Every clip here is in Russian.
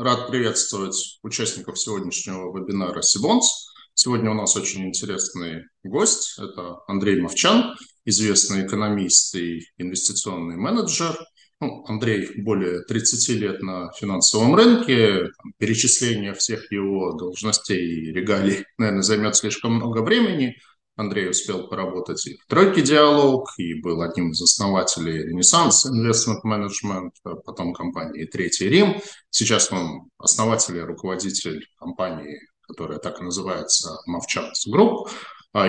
Рад приветствовать участников сегодняшнего вебинара Сибонс. Сегодня у нас очень интересный гость. Это Андрей Мовчан, известный экономист и инвестиционный менеджер. Ну, Андрей более 30 лет на финансовом рынке. Перечисление всех его должностей и регалий, наверное, займет слишком много времени – Андрей успел поработать и в «Тройке Диалог», и был одним из основателей «Ренессанс Инвестмент Менеджмент», потом компании «Третий Рим». Сейчас он основатель и руководитель компании, которая так и называется «Movchan's Group».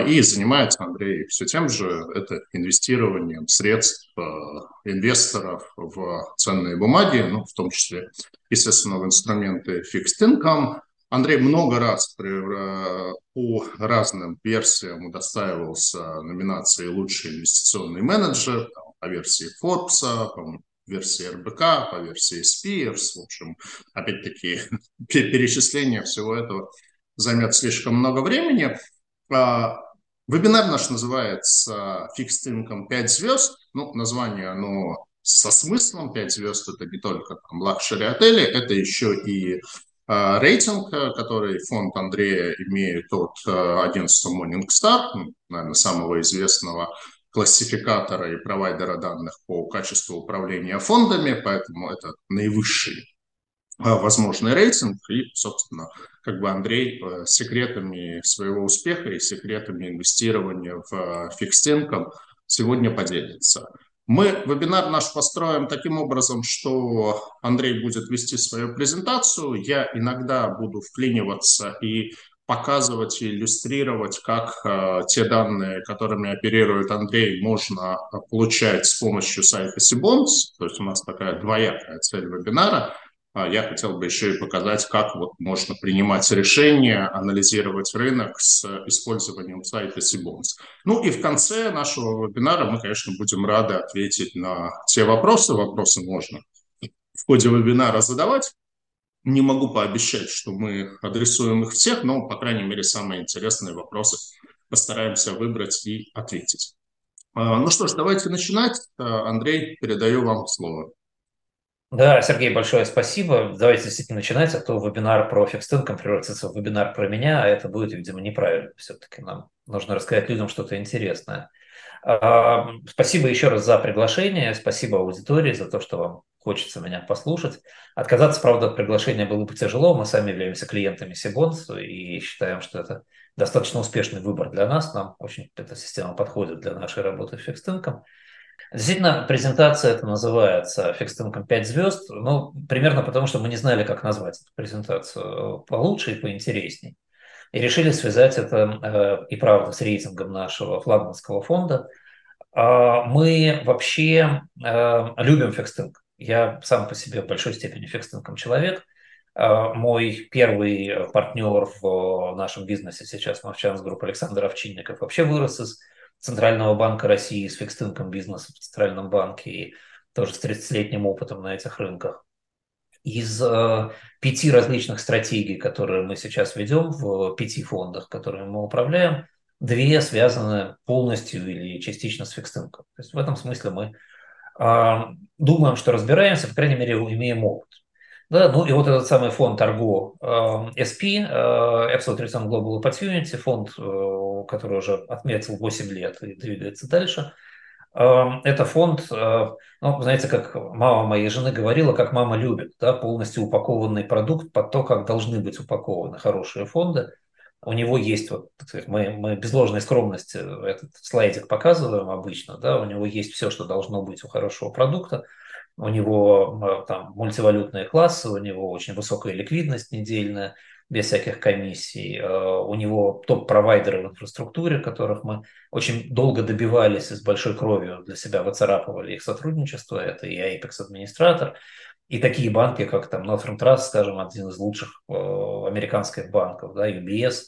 И занимается Андрей все тем же, это инвестированием средств э, инвесторов в ценные бумаги, ну, в том числе, естественно, в инструменты fixed income, Андрей много раз э, по разным версиям удостаивался номинации «Лучший инвестиционный менеджер», по версии Forbes, по версии РБК, по версии Spears. В общем, опять-таки, перечисление всего этого займет слишком много времени. А, вебинар наш называется «Fixed Income 5 звезд». Ну, название, оно со смыслом 5 звезд – это не только там luxury отели, это еще и рейтинг, э, который фонд Андрея имеет от э, агентства Morningstar, наверное, самого известного классификатора и провайдера данных по качеству управления фондами, поэтому это наивысший э, возможный рейтинг. И, собственно, как бы Андрей секретами своего успеха и секретами инвестирования в фикстинком сегодня поделится. Мы вебинар наш построим таким образом, что Андрей будет вести свою презентацию, я иногда буду вклиниваться и показывать и иллюстрировать, как э, те данные, которыми оперирует Андрей, можно получать с помощью сайта Сибонс. То есть у нас такая двоякая цель вебинара – я хотел бы еще и показать, как вот можно принимать решения, анализировать рынок с использованием сайта Сибонс. Ну и в конце нашего вебинара мы, конечно, будем рады ответить на те вопросы. Вопросы можно в ходе вебинара задавать. Не могу пообещать, что мы адресуем их всех, но, по крайней мере, самые интересные вопросы постараемся выбрать и ответить. А, ну что ж, давайте начинать. А, Андрей, передаю вам слово. Да, Сергей, большое спасибо. Давайте действительно начинать, а то вебинар про фикстинком превратится в вебинар про меня, а это будет, видимо, неправильно. Все-таки нам нужно рассказать людям что-то интересное. А, спасибо еще раз за приглашение, спасибо аудитории за то, что вам хочется меня послушать. Отказаться, правда, от приглашения было бы тяжело. Мы сами являемся клиентами Сибонс и считаем, что это достаточно успешный выбор для нас. Нам очень эта система подходит для нашей работы в фикстинком. Действительно, презентация это называется Fixed Income 5 звезд, ну, примерно потому, что мы не знали, как назвать эту презентацию получше и поинтересней. И решили связать это э, и правда с рейтингом нашего флагманского фонда. Э, мы вообще э, любим Income. Я сам по себе в большой степени Income человек. Э, мой первый партнер в нашем бизнесе сейчас, Movchan's Group Александр Овчинников, вообще вырос из Центрального банка России с fixed income бизнеса в Центральном банке и тоже с 30-летним опытом на этих рынках. Из э, пяти различных стратегий, которые мы сейчас ведем в пяти фондах, которыми мы управляем, две связаны полностью или частично с fixed income. То есть в этом смысле мы э, думаем, что разбираемся, по крайней мере, имеем опыт. Да, ну и вот этот самый фонд Argo э, SP, э, Absolute Return Global Opportunity, фонд, э, который уже отметил 8 лет и двигается дальше. Это фонд, ну, знаете, как мама моей жены говорила, как мама любит, да, полностью упакованный продукт под то, как должны быть упакованы хорошие фонды. У него есть, вот, сказать, мы, мы без ложной скромности этот слайдик показываем обычно, да, у него есть все, что должно быть у хорошего продукта – у него там мультивалютные классы, у него очень высокая ликвидность недельная, без всяких комиссий. Э, у него топ-провайдеры в инфраструктуре, которых мы очень долго добивались и с большой кровью для себя выцарапывали их сотрудничество. Это и Apex администратор, и такие банки, как там Northern Trust, скажем, один из лучших э, американских банков, да, UBS,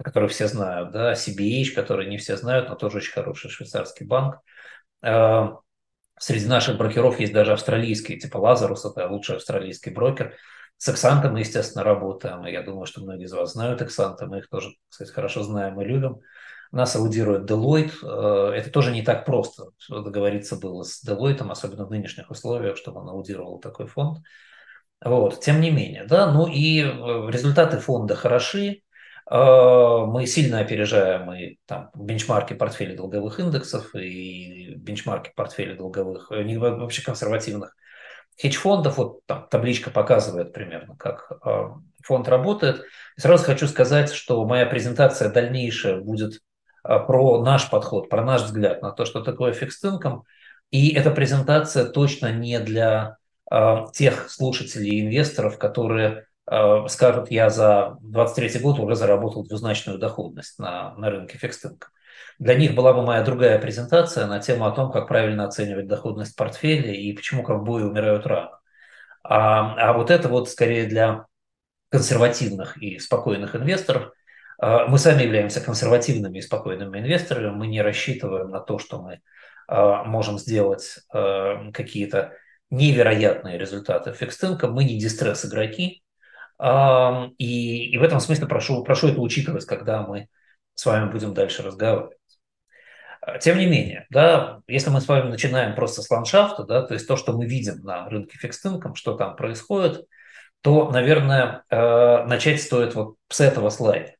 который все знают, да, CBH, который не все знают, но тоже очень хороший швейцарский банк. Э, Среди наших брокеров есть даже австралийские, типа Лазарус, это лучший австралийский брокер. С Эксантом мы, естественно, работаем. Я думаю, что многие из вас знают Эксанта. Мы их тоже, кстати, хорошо знаем и любим. Нас аудирует Deloitte. Э, это тоже не так просто. Договориться было с Deloitte, особенно в нынешних условиях, чтобы он аудировал такой фонд. Вот, тем не менее, да, ну и э, результаты фонда хороши, а, мы сильно опережаем и там бенчмарки портфелей долговых индексов и бенчмарки портфелей долговых, э, вообще консервативных хедж-фондов. Вот там табличка показывает примерно, как а, фонд работает. И сразу хочу сказать, что моя презентация дальнейшая будет а, про наш подход, про наш взгляд на то, что такое фикс income. И эта презентация точно не для Э, тех слушателей и инвесторов, которые э, скажут, я за 23 год уже заработал двузначную доходность на, на рынке фикстинка. Для них была бы моя другая презентация на тему о том, как правильно оценивать доходность портфеля и почему ковбои умирают рано. А, а вот это вот скорее для консервативных и спокойных инвесторов. Э, мы сами являемся консервативными и спокойными инвесторами. Мы не рассчитываем на то, что мы можем сделать какие-то невероятные результаты фикстинка, мы не дистресс-игроки, и, и в этом смысле прошу, прошу это учитывать, когда мы с вами будем дальше разговаривать. А, тем не менее, да, если мы с вами начинаем просто с ландшафта, да, то есть то, что мы видим на рынке фикстинком, что там происходит, то, наверное, э, начать стоит вот с этого слайда.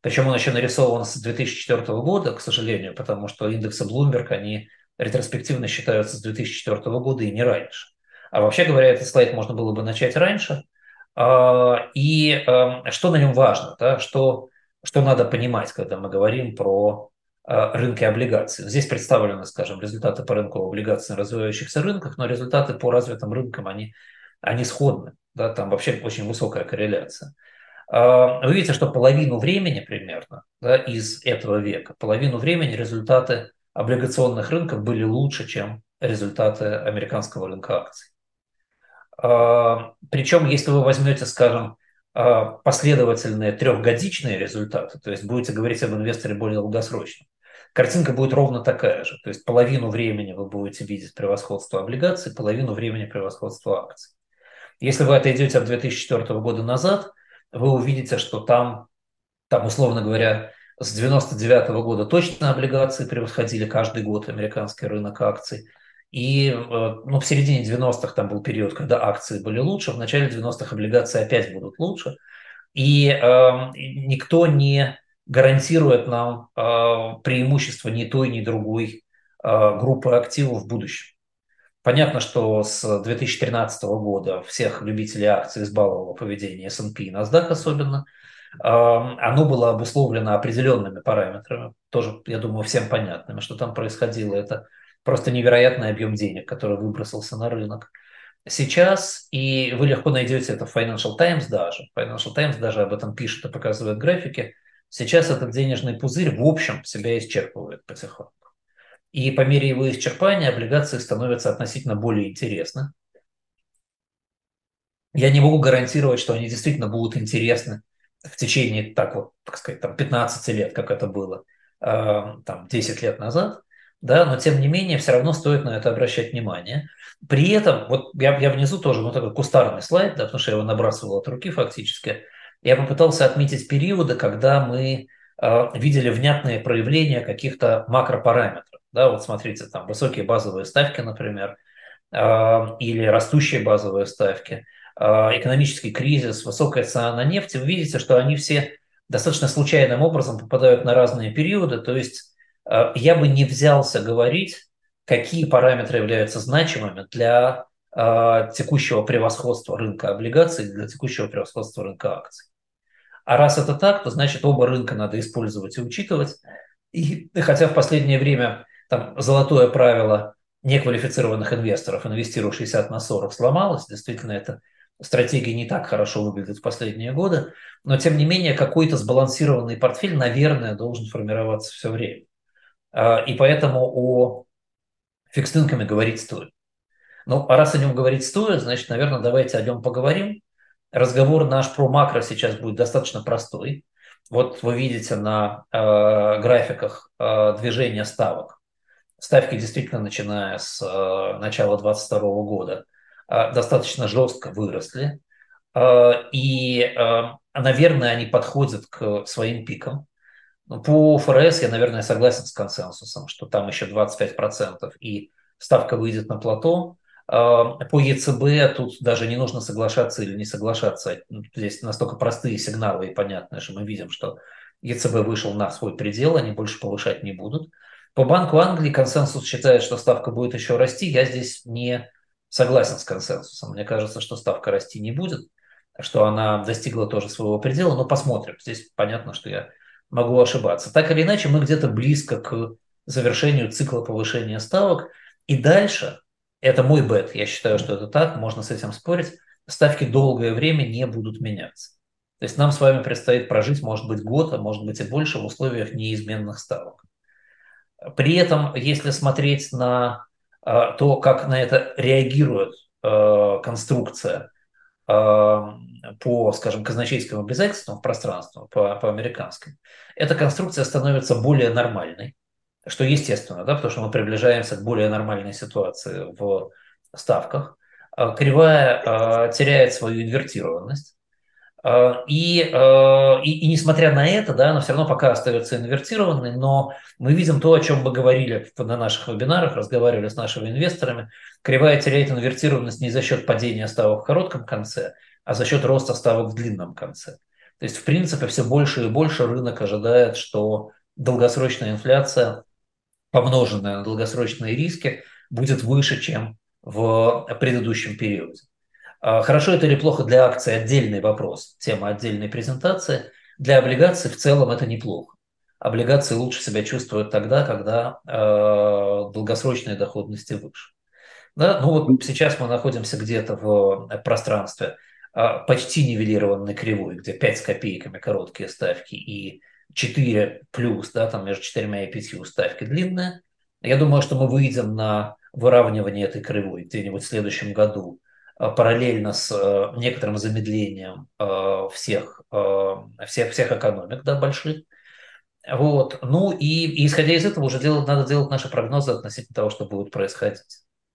Причем он еще нарисован с 2004 года, к сожалению, потому что индексы Bloomberg, они ретроспективно считаются с 2004 года и не раньше. А вообще говоря, этот слайд можно было бы начать раньше. А, и эм, что на нем важно, да, что, что надо понимать, когда мы говорим про э, рынки облигаций. Здесь представлены, скажем, результаты по рынку облигаций на развивающихся рынках, но результаты по развитым рынкам, они, они сходны. Да, там вообще очень высокая корреляция. А, вы видите, что половину времени примерно да, из этого века, половину времени результаты облигационных рынков были лучше, чем результаты американского рынка акций. А, Причем, если вы возьмете, скажем, а, последовательные трехгодичные результаты, то есть будете говорить об инвесторе более долгосрочном, картинка будет ровно такая же. То есть половину времени вы будете видеть превосходство облигаций, половину времени превосходство акций. Если вы отойдете от 2004 года назад, вы увидите, что там, там условно говоря, с 99 года точно облигации превосходили каждый год американский рынок акций. И э, ну, в середине 90-х там был период, когда акции были лучше, в начале 90-х облигации опять будут лучше. И э, никто не гарантирует нам э, преимущество ни той, ни другой э, группы активов в будущем. Понятно, что с 2013 года всех любителей акций избаловало поведение S&P и NASDAQ особенно – оно было обусловлено определенными параметрами, тоже, я думаю, всем понятными, что там происходило. Это просто невероятный объем денег, который выбросился на рынок. Сейчас, и вы легко найдете это в Financial Times даже, Financial Times даже об этом пишет и показывает графики, сейчас этот денежный пузырь в общем себя исчерпывает потихоньку. И по мере его исчерпания облигации становятся относительно более интересны. Я не могу гарантировать, что они действительно будут интересны в течение, так вот, так сказать, там 15 лет, как это было э, там 10 лет назад, да, но тем не менее все равно стоит на это обращать внимание. При этом, вот я, я внизу тоже вот такой кустарный слайд, да, потому что я его набрасывал от руки фактически, я попытался отметить периоды, когда мы э, видели внятные проявления каких-то макропараметров. Да, вот смотрите, там высокие базовые ставки, например, э, или растущие базовые ставки – а, экономический кризис, высокая цена на нефть, вы видите, что они все достаточно случайным образом попадают на разные периоды. То есть я бы не взялся говорить, какие параметры являются значимыми для текущего превосходства рынка облигаций, для текущего превосходства рынка акций. А раз это так, то значит оба рынка надо использовать и учитывать. И хотя в последнее время там золотое правило неквалифицированных инвесторов, инвестируя 60 на 40, сломалось, действительно это стратегия не так хорошо выглядит в последние годы, но тем не менее какой-то сбалансированный портфель, наверное, должен формироваться все время. А, и поэтому о фикстинками говорить стоит. Ну, а раз о нем говорить стоит, значит, наверное, давайте о нем поговорим. Разговор наш про макро сейчас будет достаточно простой. Вот вы видите на э, графиках э, движения ставок. Ставки действительно, начиная с э, начала 2022 года, а, достаточно жестко выросли. А, и, а, наверное, они подходят к своим пикам. Ну, по ФРС я, наверное, согласен с консенсусом, что там еще 25% и ставка выйдет на плато. По ЕЦБ тут даже не нужно соглашаться или не соглашаться. Здесь настолько простые сигналы и понятные, что мы видим, что ЕЦБ вышел на свой предел, они больше повышать не будут. По Банку Англии консенсус считает, что ставка будет еще расти. Я здесь не согласен с консенсусом. Мне кажется, что ставка расти не будет, что она достигла тоже своего предела, но посмотрим. Здесь понятно, что я могу ошибаться. Так или иначе, мы где-то близко к завершению цикла повышения ставок. И дальше это мой бет. Я считаю, что это так. Можно с этим спорить. Ставки долгое время не будут меняться. То есть нам с вами предстоит прожить, может быть, год, а может быть и больше в условиях неизменных ставок. При этом, если смотреть на э, то, как на это реагирует э, конструкция э, по, скажем, казначейским обязательствам в пространстве, по, по американским, эта конструкция становится более нормальной что естественно, да, потому что мы приближаемся к более нормальной ситуации в ставках. А, кривая а, теряет свою инвертированность. А, и, и, и несмотря на это, да, она все равно пока остается инвертированной, но мы видим то, о чем мы говорили на наших вебинарах, разговаривали с нашими инвесторами. Кривая теряет инвертированность не за счет падения ставок в коротком конце, а за счет роста ставок в длинном конце. То есть, в принципе, все больше и больше рынок ожидает, что долгосрочная инфляция помноженное на долгосрочные риски, будет выше, чем в предыдущем периоде. А хорошо это или плохо для акций – отдельный вопрос, тема отдельной презентации. Для облигаций в целом это неплохо. Облигации лучше себя чувствуют тогда, когда э, долгосрочные доходности выше. Да? Ну вот сейчас мы находимся где-то в пространстве э, почти нивелированной кривой, где 5 с копейками короткие ставки и 4 плюс, да, там между 4 и 5 ставки длинная. Я думаю, что мы выйдем на выравнивание этой кривой где-нибудь в следующем году, а, параллельно с э, некоторым замедлением э, всех, э, всех, всех экономик да, больших. Вот. Ну и, и исходя из этого уже делать, надо делать наши прогнозы относительно того, что будет происходить.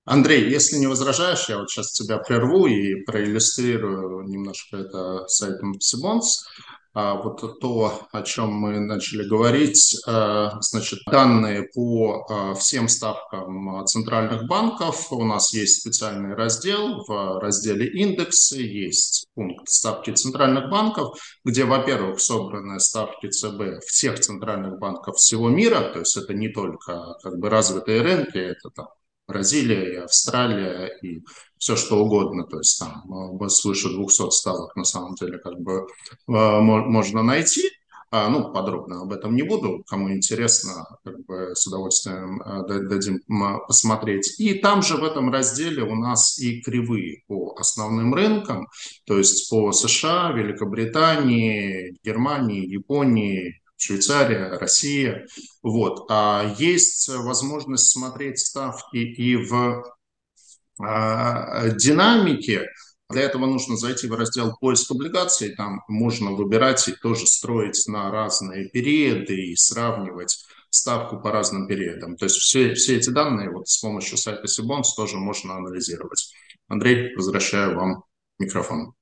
Андрей, если не возражаешь, я вот сейчас тебя прерву и проиллюстрирую немножко это сайтом Сибонс. А, вот то, о чем мы начали говорить, э, значит, данные по э, всем ставкам центральных банков. У нас есть специальный раздел. В разделе индексы есть пункт ставки центральных банков, где, во-первых, собраны ставки ЦБ всех центральных банков всего мира, то есть это не только как бы развитые рынки, это там Бразилия, и Австралия, и все что угодно. То есть там э, свыше 200 ставок на самом деле как бы э, можно найти. А, ну, подробно об этом не буду. Кому интересно, как бы с удовольствием э, дадим посмотреть. И там же в этом разделе у нас и кривые по основным рынкам, то есть по США, Великобритании, Германии, Японии, Швейцария, Россия. Вот. А есть возможность смотреть ставки и в а, динамике. Для этого нужно зайти в раздел «Поиск облигаций». Там можно выбирать и тоже строить на разные периоды и сравнивать ставку по разным периодам. То есть все, все эти данные вот с помощью сайта Сибонс тоже можно анализировать. Андрей, возвращаю вам микрофон.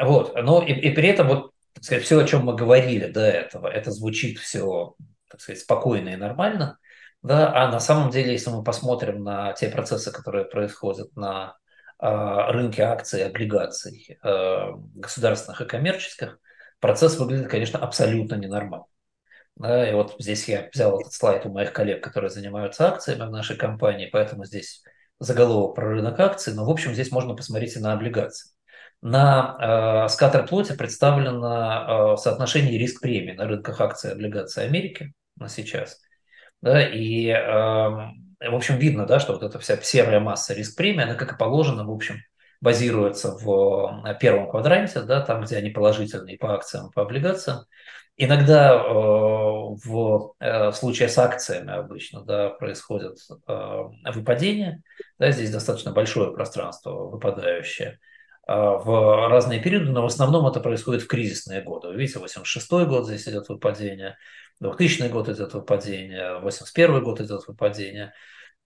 Вот, ну и, и при этом вот так сказать, все, о чем мы говорили до этого, это звучит все, так сказать, спокойно и нормально, да, а на самом деле, если мы посмотрим на те процессы, которые происходят на э, рынке акций и облигаций э, государственных и коммерческих, процесс выглядит, конечно, абсолютно ненормально. Да, и вот здесь я взял этот слайд у моих коллег, которые занимаются акциями в нашей компании, поэтому здесь заголовок про рынок акций, но, в общем, здесь можно посмотреть и на облигации. На э, скаттерплоте представлено э, соотношение риск-премии на рынках акций и облигаций Америки на сейчас. Да, и, э, в общем, видно, да, что вот эта вся серая масса риск-премии, она, как и положено, в общем, базируется в первом квадранте, да, там, где они положительные по акциям, по облигациям. Иногда э, в э, случае с акциями обычно да, происходит э, выпадение. Да, здесь достаточно большое пространство выпадающее. А, в разные периоды, но в основном это происходит в кризисные годы. Вы видите, 86 год здесь идет выпадение, 2000 год идет выпадение, 81 год идет выпадение.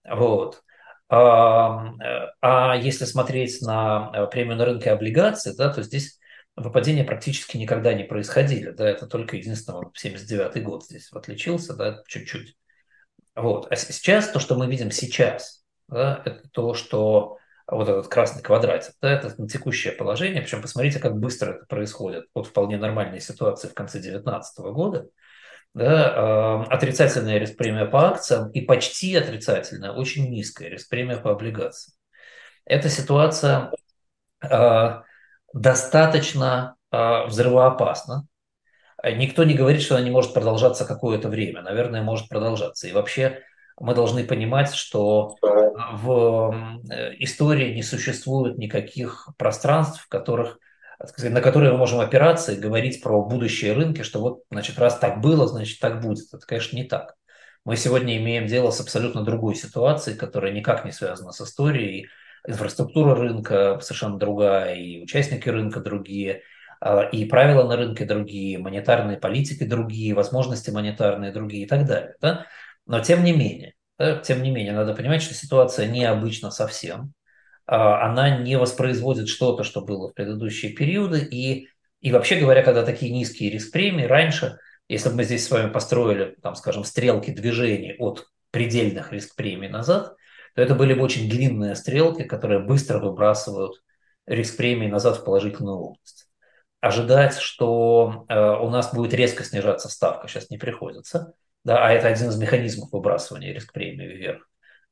Вот. А, а если смотреть на э, премию на рынке облигаций, да, то здесь выпадения практически никогда не происходили. Да, это только единственное, 79 год здесь отличился, да, чуть-чуть. Вот. А сейчас то, что мы видим сейчас, да, это то, что вот этот красный квадратик, да, это текущее положение, причем посмотрите, как быстро это происходит. Вот вполне нормальная ситуация в конце 2019 года, да, э, отрицательная риск-премия по акциям и почти отрицательная, очень низкая риск-премия по облигациям. Эта ситуация э, достаточно э, взрывоопасна. Никто не говорит, что она не может продолжаться какое-то время. Наверное, может продолжаться. И вообще мы должны понимать, что в истории не существует никаких пространств, в которых на которые мы можем опираться и говорить про будущие рынки, что вот, значит, раз так было, значит, так будет. Это, конечно, не так. Мы сегодня имеем дело с абсолютно другой ситуацией, которая никак не связана с историей. Инфраструктура рынка совершенно другая, и участники рынка другие, а, и правила на рынке другие, монетарные политики другие, возможности монетарные другие и так далее. Да? Но тем не менее, тем не менее, надо понимать, что ситуация необычна совсем. А, она не воспроизводит что-то, что было в предыдущие периоды. И, и вообще говоря, когда такие низкие риск-премии, раньше, если бы мы здесь с вами построили, там, скажем, стрелки движений от предельных риск-премий назад, то это были бы очень длинные стрелки, которые быстро выбрасывают риск-премии назад в положительную область. Ожидать, что э, у нас будет резко снижаться ставка, сейчас не приходится, да, а это один из механизмов выбрасывания риск-премии вверх.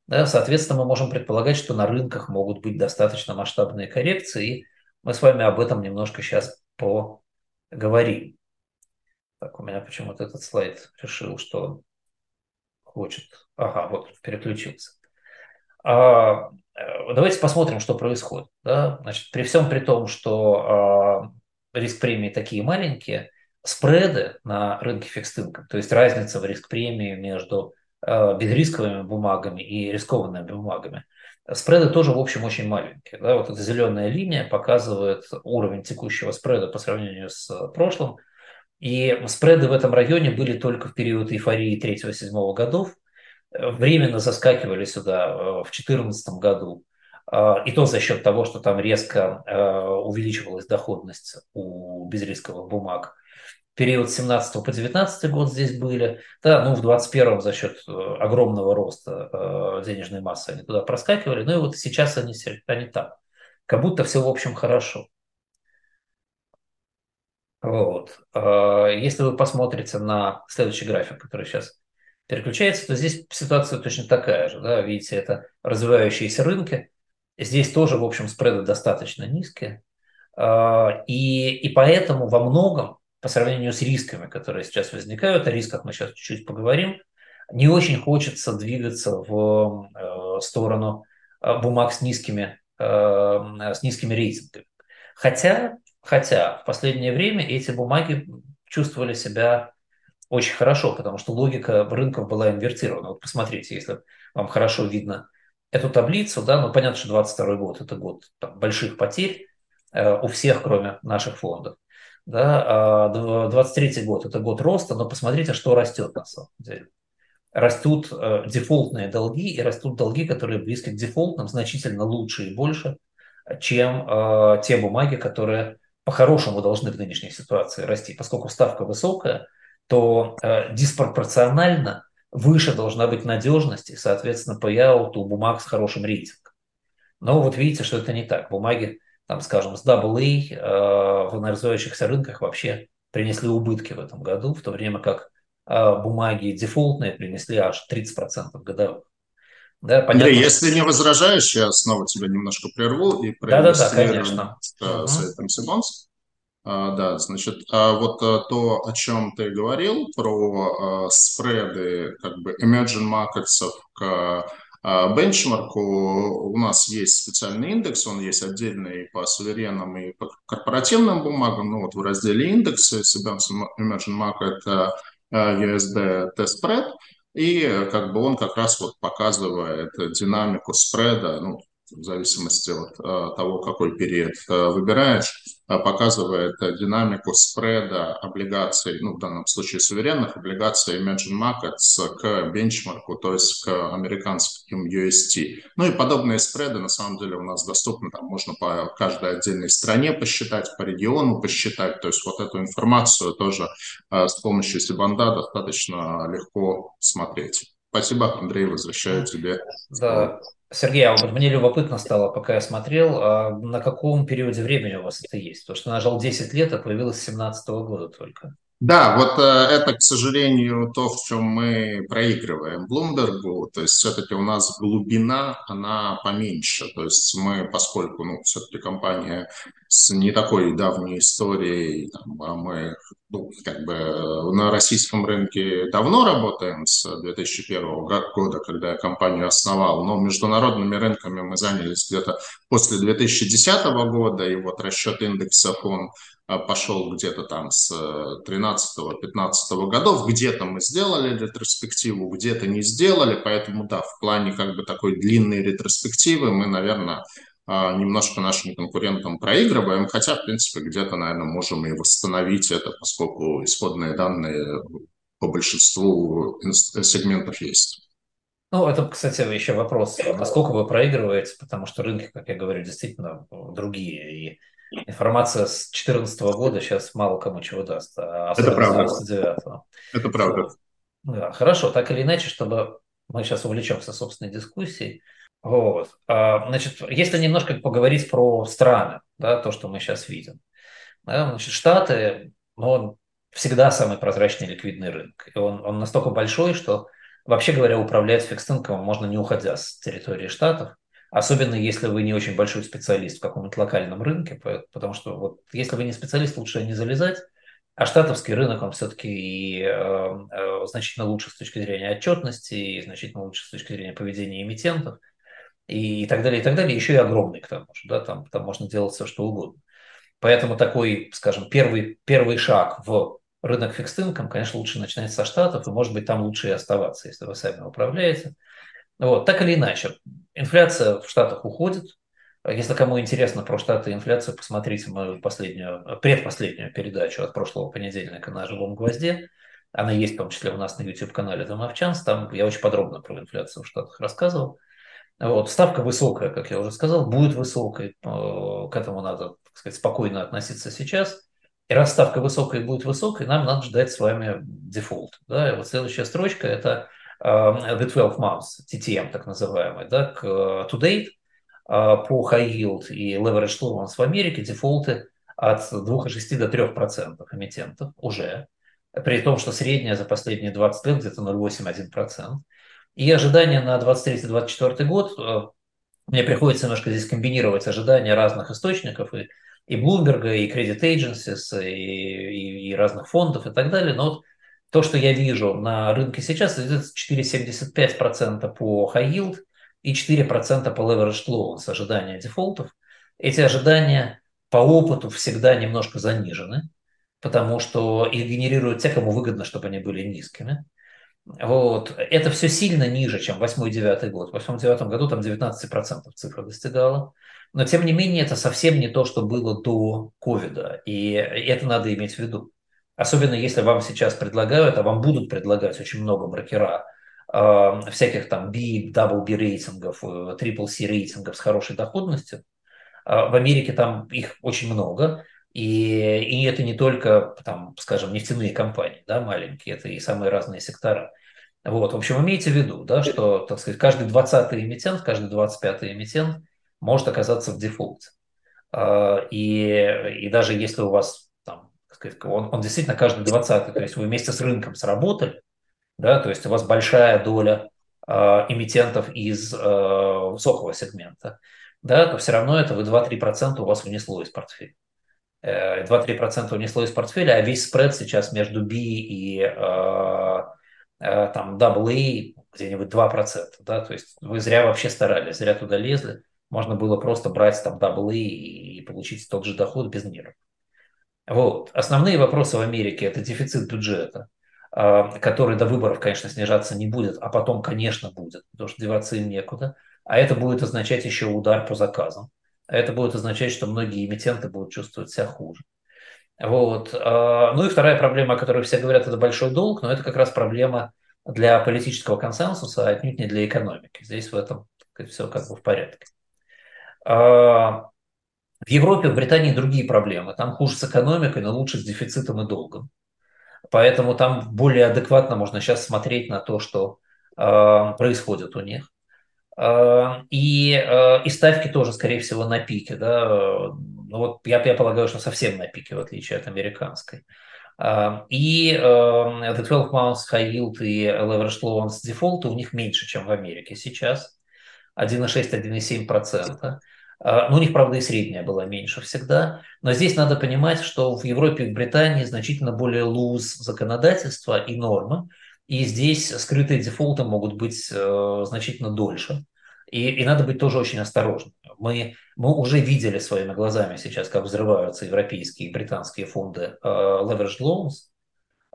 Да, соответственно, мы можем предполагать, что на рынках могут быть достаточно масштабные коррекции, мы с вами об этом немножко сейчас поговорим. Так, у меня почему-то этот слайд решил, что он хочет. Ага, вот, переключился. А, э, давайте посмотрим, что происходит. Да? Значит, при всем при том, что а, риск премии такие маленькие, спреды на рынке фикс то есть разница в риск премии между Э, безрисковыми бумагами и рискованными бумагами, спреды тоже, в общем, очень маленькие. Да? Вот эта зеленая линия показывает уровень текущего спреда по сравнению с прошлым. И спреды в этом районе были только в период эйфории 3-7 годов. Временно заскакивали сюда э, в 2014 году. Э, и то за счет того, что там резко увеличивалась доходность у безрисковых бумаг период с 17 по 19 год здесь были, да, ну в 21 за счет э, огромного роста э, денежной массы они туда проскакивали, ну и вот сейчас они, они там. Как будто все в общем хорошо. Вот. Э, если вы посмотрите на следующий график, который сейчас переключается, то здесь ситуация точно такая же. Да? Видите, это развивающиеся рынки. Здесь тоже, в общем, спреды достаточно низкие. Э, и, и поэтому во многом по сравнению с рисками, которые сейчас возникают, о рисках мы сейчас чуть-чуть поговорим, не очень хочется двигаться в э, сторону э, бумаг с низкими, э, с низкими рейтингами. Хотя, хотя в последнее время эти бумаги чувствовали себя очень хорошо, потому что логика рынков была инвертирована. Вот посмотрите, если вам хорошо видно эту таблицу, да, ну понятно, что 22 год – это год там, больших потерь э, у всех, кроме наших фондов. Да, 23 а год – это год роста, но посмотрите, что растет на самом деле. Растут э, дефолтные долги и растут долги, которые близки к дефолтным, значительно лучше и больше, чем э, те бумаги, которые по-хорошему должны в нынешней ситуации расти. Поскольку ставка высокая, то э, диспропорционально выше должна быть надежность и, соответственно, payout у бумаг с хорошим рейтингом. Но вот видите, что это не так. Бумаги там, скажем, с AA э, в развивающихся рынках вообще принесли убытки в этом году, в то время как э, бумаги дефолтные принесли аж 30% годовых. Да, понятно, Андрей, если не возражаешь, я снова тебя немножко прерву и проиллюстрирую да, да, с этим Симонс. А, да, значит, а вот а, то, о чем ты говорил, про а, спреды как бы emerging markets к бенчмарку у нас есть специальный индекс, он есть отдельный по суверенным и по корпоративным бумагам. Ну вот в разделе индексы Emerging Market USD T-Spread, и как бы он как раз вот показывает динамику спреда, ну, в зависимости от э, того, какой период э, выбираешь, э, показывает динамику спреда облигаций, ну, в данном случае суверенных облигаций Emerging Markets к бенчмарку, то есть к американским UST. Ну и подобные спреды на самом деле у нас доступны, там можно по каждой отдельной стране посчитать, по региону посчитать, то есть вот эту информацию тоже с помощью Сибанда достаточно легко смотреть. Спасибо, Андрей, возвращаю тебе. Да, Сергей, а вот мне любопытно стало, пока я смотрел, а на каком периоде времени у вас это есть? Потому что нажал 10 лет, а появилось с 2017 года только. Да, вот э, это, к сожалению, то, в чем мы проигрываем Блумбергу. То есть все-таки у нас глубина, она поменьше. То есть мы, поскольку, ну, все-таки компания с не такой давней историей, там, а мы ну, как бы на российском рынке давно работаем с 2001 года, когда я компанию основал, но международными рынками мы занялись где-то после 2010 года, и вот расчет индекса он пошел где-то там с 13-15 э, годов, где-то мы сделали ретроспективу, где-то не сделали, поэтому да, в плане как бы такой длинной ретроспективы мы, наверное, а, немножко нашим конкурентам проигрываем, хотя, в принципе, где-то, наверное, можем и восстановить это, поскольку исходные данные по большинству сегментов есть. Ну, это, кстати, еще вопрос, насколько вы проигрываете, потому что рынки, как я говорю, действительно другие, и информация с 2014 года сейчас мало кому чего даст, а Это правда. 99 Это правда. Да, хорошо, так или иначе, чтобы мы сейчас увлечемся собственной дискуссией. Вот. А, значит, если немножко поговорить про страны, да, то, что мы сейчас видим. Да, значит, Штаты, ну, он всегда самый прозрачный ликвидный рынок. И он, он настолько большой, что, вообще говоря, управлять фикс-инком можно не уходя с территории Штатов. Особенно если вы не очень большой специалист в каком-нибудь локальном рынке, потому что вот если вы не специалист, лучше не залезать. А штатовский рынок, он все-таки и, э, э, значительно лучше с точки зрения отчетности, и значительно лучше с точки зрения поведения эмитентов, и, и так далее, и так далее. Еще и огромный, к тому же, да, там, там можно делать все, что угодно. Поэтому такой, скажем, первый, первый шаг в рынок фикс конечно, лучше начинать со Штатов, и, может быть, там лучше и оставаться, если вы сами управляете. Вот, так или иначе, инфляция в Штатах уходит. Если кому интересно про Штаты и инфляцию, посмотрите мою последнюю, предпоследнюю передачу от прошлого понедельника на «Живом гвозде». Она есть в том числе у нас на YouTube-канале «Домовчанс». Там я очень подробно про инфляцию в Штатах рассказывал. Вот, ставка высокая, как я уже сказал, будет высокой. Э, к этому надо так сказать, спокойно относиться сейчас. И раз ставка высокая будет высокой, нам надо ждать с вами дефолт. Да? И вот следующая строчка – это the 12 months, TTM так называемый, да, к to date э, по high yield и leverage loans в Америке дефолты от 2,6 до 3% эмитентов уже, при том, что средняя за последние 20 лет где-то 0,8-1%. И ожидания на 23-24 год, э, мне приходится немножко здесь комбинировать ожидания разных источников, и, и Bloomberg, и Credit Agencies, и, и, и разных фондов и так далее, но вот то, что я вижу на рынке сейчас, это 4,75% по high yield и 4% по leverage loans, ожидания дефолтов. Эти ожидания по опыту всегда немножко занижены, потому что их генерируют те, кому выгодно, чтобы они были низкими. Вот. Это все сильно ниже, чем 8-9 год. В 8-9 году там 19% цифра достигала. Но тем не менее это совсем не то, что было до ковида. И это надо иметь в виду. Особенно если вам сейчас предлагают, а вам будут предлагать очень много брокера, э, всяких там B, double B рейтингов, э, triple C рейтингов с хорошей доходностью. Э, в Америке там их очень много. И, и это не только, там, скажем, нефтяные компании, да, маленькие, это и самые разные сектора. Вот, в общем, имейте в виду, да, что, так сказать, каждый 20-й эмитент, каждый 25-й эмитент может оказаться в дефолте. И, и даже если у вас сказать, он, он действительно каждый 20 то есть вы вместе с рынком сработали, да, то есть у вас большая доля э, эмитентов из э, высокого сегмента, да, то все равно это вы 2-3% у вас унесло из портфеля. 2-3% э, унесло из портфеля, а весь спред сейчас между B и э, э, там AA где-нибудь 2%, да, то есть вы зря вообще старались, зря туда лезли, можно было просто брать там AA и получить тот же доход без нервов. Вот. Основные вопросы в Америке – это дефицит бюджета, а, который до выборов, конечно, снижаться не будет, а потом, конечно, будет, потому что деваться им некуда. А это будет означать еще удар по заказам. А это будет означать, что многие эмитенты будут чувствовать себя хуже. Вот. А, ну и вторая проблема, о которой все говорят, это большой долг, но это как раз проблема для политического консенсуса, а отнюдь не для экономики. Здесь в этом все как бы в порядке. В Европе, в Британии другие проблемы. Там хуже с экономикой, но лучше с дефицитом и долгом. Поэтому там более адекватно можно сейчас смотреть на то, что э, происходит у них. И, и ставки тоже, скорее всего, на пике. Да? Ну, вот я, я полагаю, что совсем на пике, в отличие от американской. И The 12 Months High Yield и Leveraged Loans Default у них меньше, чем в Америке сейчас. 1,6-1,7%. Ну, у них, правда, и средняя была меньше всегда. Но здесь надо понимать, что в Европе и в Британии значительно более луз законодательства и нормы. И здесь скрытые дефолты могут быть э, значительно дольше. И, и надо быть тоже очень осторожным. Мы, мы уже видели своими глазами сейчас, как взрываются европейские и британские фонды э, leveraged loans.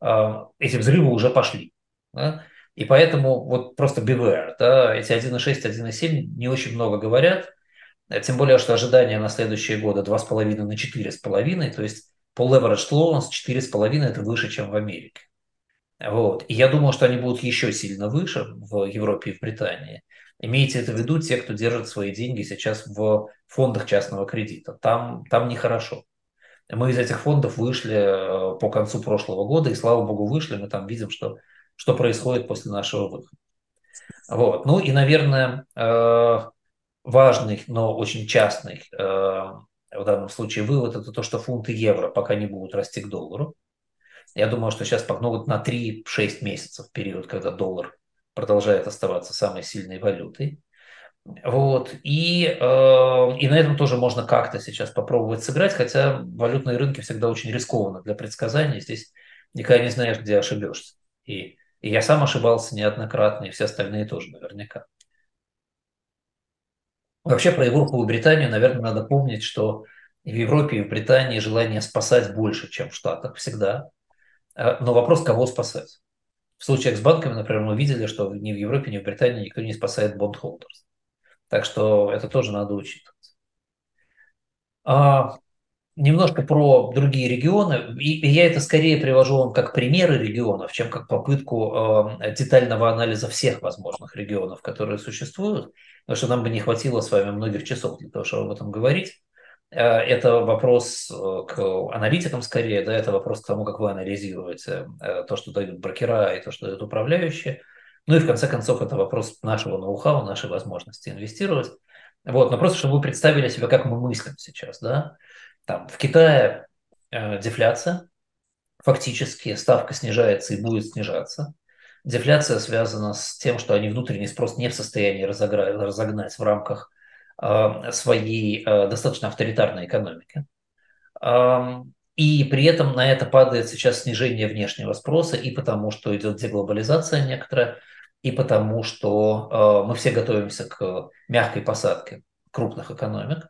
Э, эти взрывы уже пошли. Да? И поэтому вот просто beware. Да? Эти 1,6, 1,7 не очень много говорят. Тем более, что ожидания на следующие годы 2,5 на 4,5. То есть по leveraged loans 4,5 это выше, чем в Америке. Вот. И я думал, что они будут еще сильно выше в Европе и в Британии. Имейте это в виду те, кто держит свои деньги сейчас в фондах частного кредита. Там, там нехорошо. Мы из этих фондов вышли э, по концу прошлого года, и слава богу, вышли. Мы там видим, что, что происходит после нашего выхода. Вот. Ну и, наверное, э, важный, но очень частный э, в данном случае вывод – это то, что фунты евро пока не будут расти к доллару. Я думаю, что сейчас погнут на 3-6 месяцев период, когда доллар продолжает оставаться самой сильной валютой. Вот. И, э, и на этом тоже можно как-то сейчас попробовать сыграть, хотя валютные рынки всегда очень рискованно для предсказания. Здесь никогда не знаешь, где ошибешься. И, и я сам ошибался неоднократно, и все остальные тоже наверняка. Вообще про Европу и Британию, наверное, надо помнить, что в Европе и в Британии желание спасать больше, чем в Штатах всегда. Э, но вопрос, кого спасать. В случаях с банками, например, мы видели, что ни в Европе, ни в Британии никто не спасает бондхолдерс. Так что это тоже надо учитывать. А, немножко про другие регионы. И, я это скорее привожу вам как примеры регионов, чем как попытку э, детального анализа всех возможных регионов, которые существуют, потому что нам бы не хватило с вами многих часов для того, чтобы об этом говорить. Э, это вопрос э, к аналитикам скорее, да, это вопрос к тому, как вы анализируете э, то, что дают брокера и то, что дают управляющие. Ну и в конце концов это вопрос нашего ноу-хау, нашей возможности инвестировать. Вот, но просто чтобы вы представили себе, как мы мыслим сейчас, да. Там в Китае э, дефляция, фактически ставка снижается и будет снижаться. Дефляция связана с тем, что они внутренний спрос не в состоянии разогнать в рамках Э, своей э, достаточно авторитарной экономики. И при этом на это падает сейчас снижение внешнего спроса и потому, что идет деглобализация некоторая, и потому, что э, мы все готовимся к мягкой посадке крупных экономик.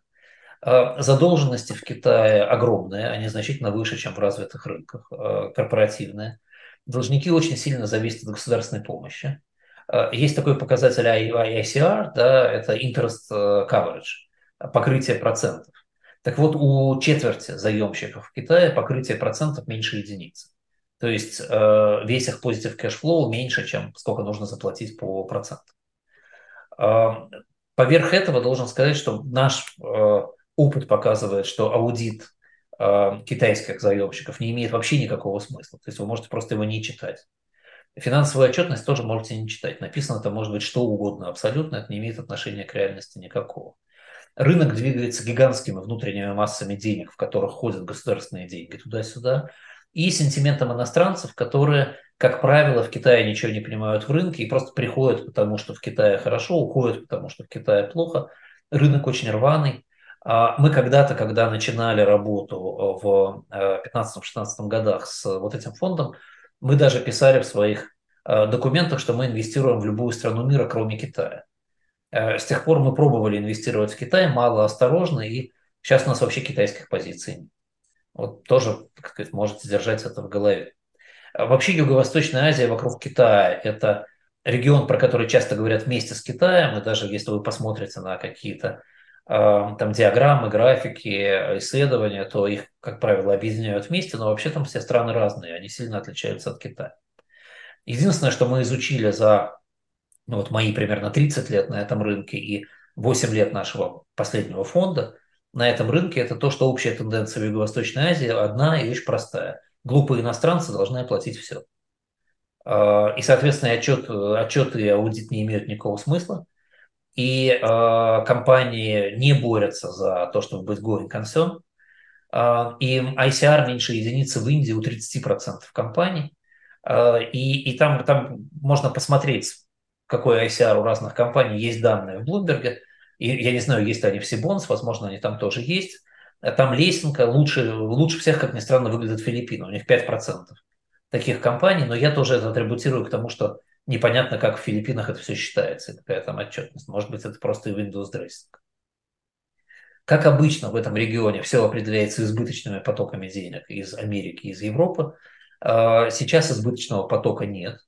Задолженности в Китае огромные, они значительно выше, чем в развитых рынках, корпоративные. Должники очень сильно зависят от государственной помощи. Э, есть такой показатель ICR, да, это interest coverage, покрытие процентов. Так вот, у четверти заемщиков в Китае покрытие процентов меньше единицы. То есть весь их positive cash flow меньше, чем сколько нужно заплатить по процентам. Поверх этого должен сказать, что наш опыт показывает, что аудит китайских заемщиков не имеет вообще никакого смысла. То есть вы можете просто его не читать. Финансовую отчетность тоже можете не читать. Написано это может быть что угодно абсолютно, это не имеет отношения к реальности никакого. Рынок двигается гигантскими внутренними массами денег, в которых ходят государственные деньги туда-сюда, и сентиментом иностранцев, которые, как правило, в Китае ничего не понимают в рынке и просто приходят, потому что в Китае хорошо, уходят, потому что в Китае плохо. Рынок очень рваный. А мы когда-то, когда начинали работу в 2015-2016 э, годах с вот этим фондом, мы даже писали в своих э, документах, что мы инвестируем в любую страну мира, кроме Китая. Э, с тех пор мы пробовали инвестировать в Китай мало осторожно, и сейчас у нас вообще китайских позиций нет. Вот тоже, так сказать, можете держать это в голове. А вообще Юго-Восточная Азия вокруг Китая – это регион, про который часто говорят вместе с Китаем, и даже если вы посмотрите на какие-то там диаграммы, графики, исследования, то их, как правило, объединяют вместе, но вообще там все страны разные, они сильно отличаются от Китая. Единственное, что мы изучили за ну, вот мои примерно 30 лет на этом рынке и 8 лет нашего последнего фонда на этом рынке, это то, что общая тенденция в Юго-Восточной Азии одна и очень простая. Глупые иностранцы должны оплатить все. А, и, соответственно, отчет, отчеты и аудит не имеют никакого смысла. И э, компании не борются за то, чтобы быть going concern. Э, и ICR меньше единицы в Индии у 30% компаний. Э, и и там, там можно посмотреть, какой ICR у разных компаний. Есть данные в Bloomberg. И я не знаю, есть ли они в Сибонс, возможно, они там тоже есть. Там лесенка лучше, лучше всех, как ни странно, выглядит Филиппины. У них 5% таких компаний, но я тоже это атрибутирую к тому, что непонятно, как в Филиппинах это все считается, какая там отчетность. Может быть, это просто Windows Dressing. Как обычно в этом регионе все определяется избыточными потоками денег из Америки, из Европы. А, сейчас избыточного потока нет.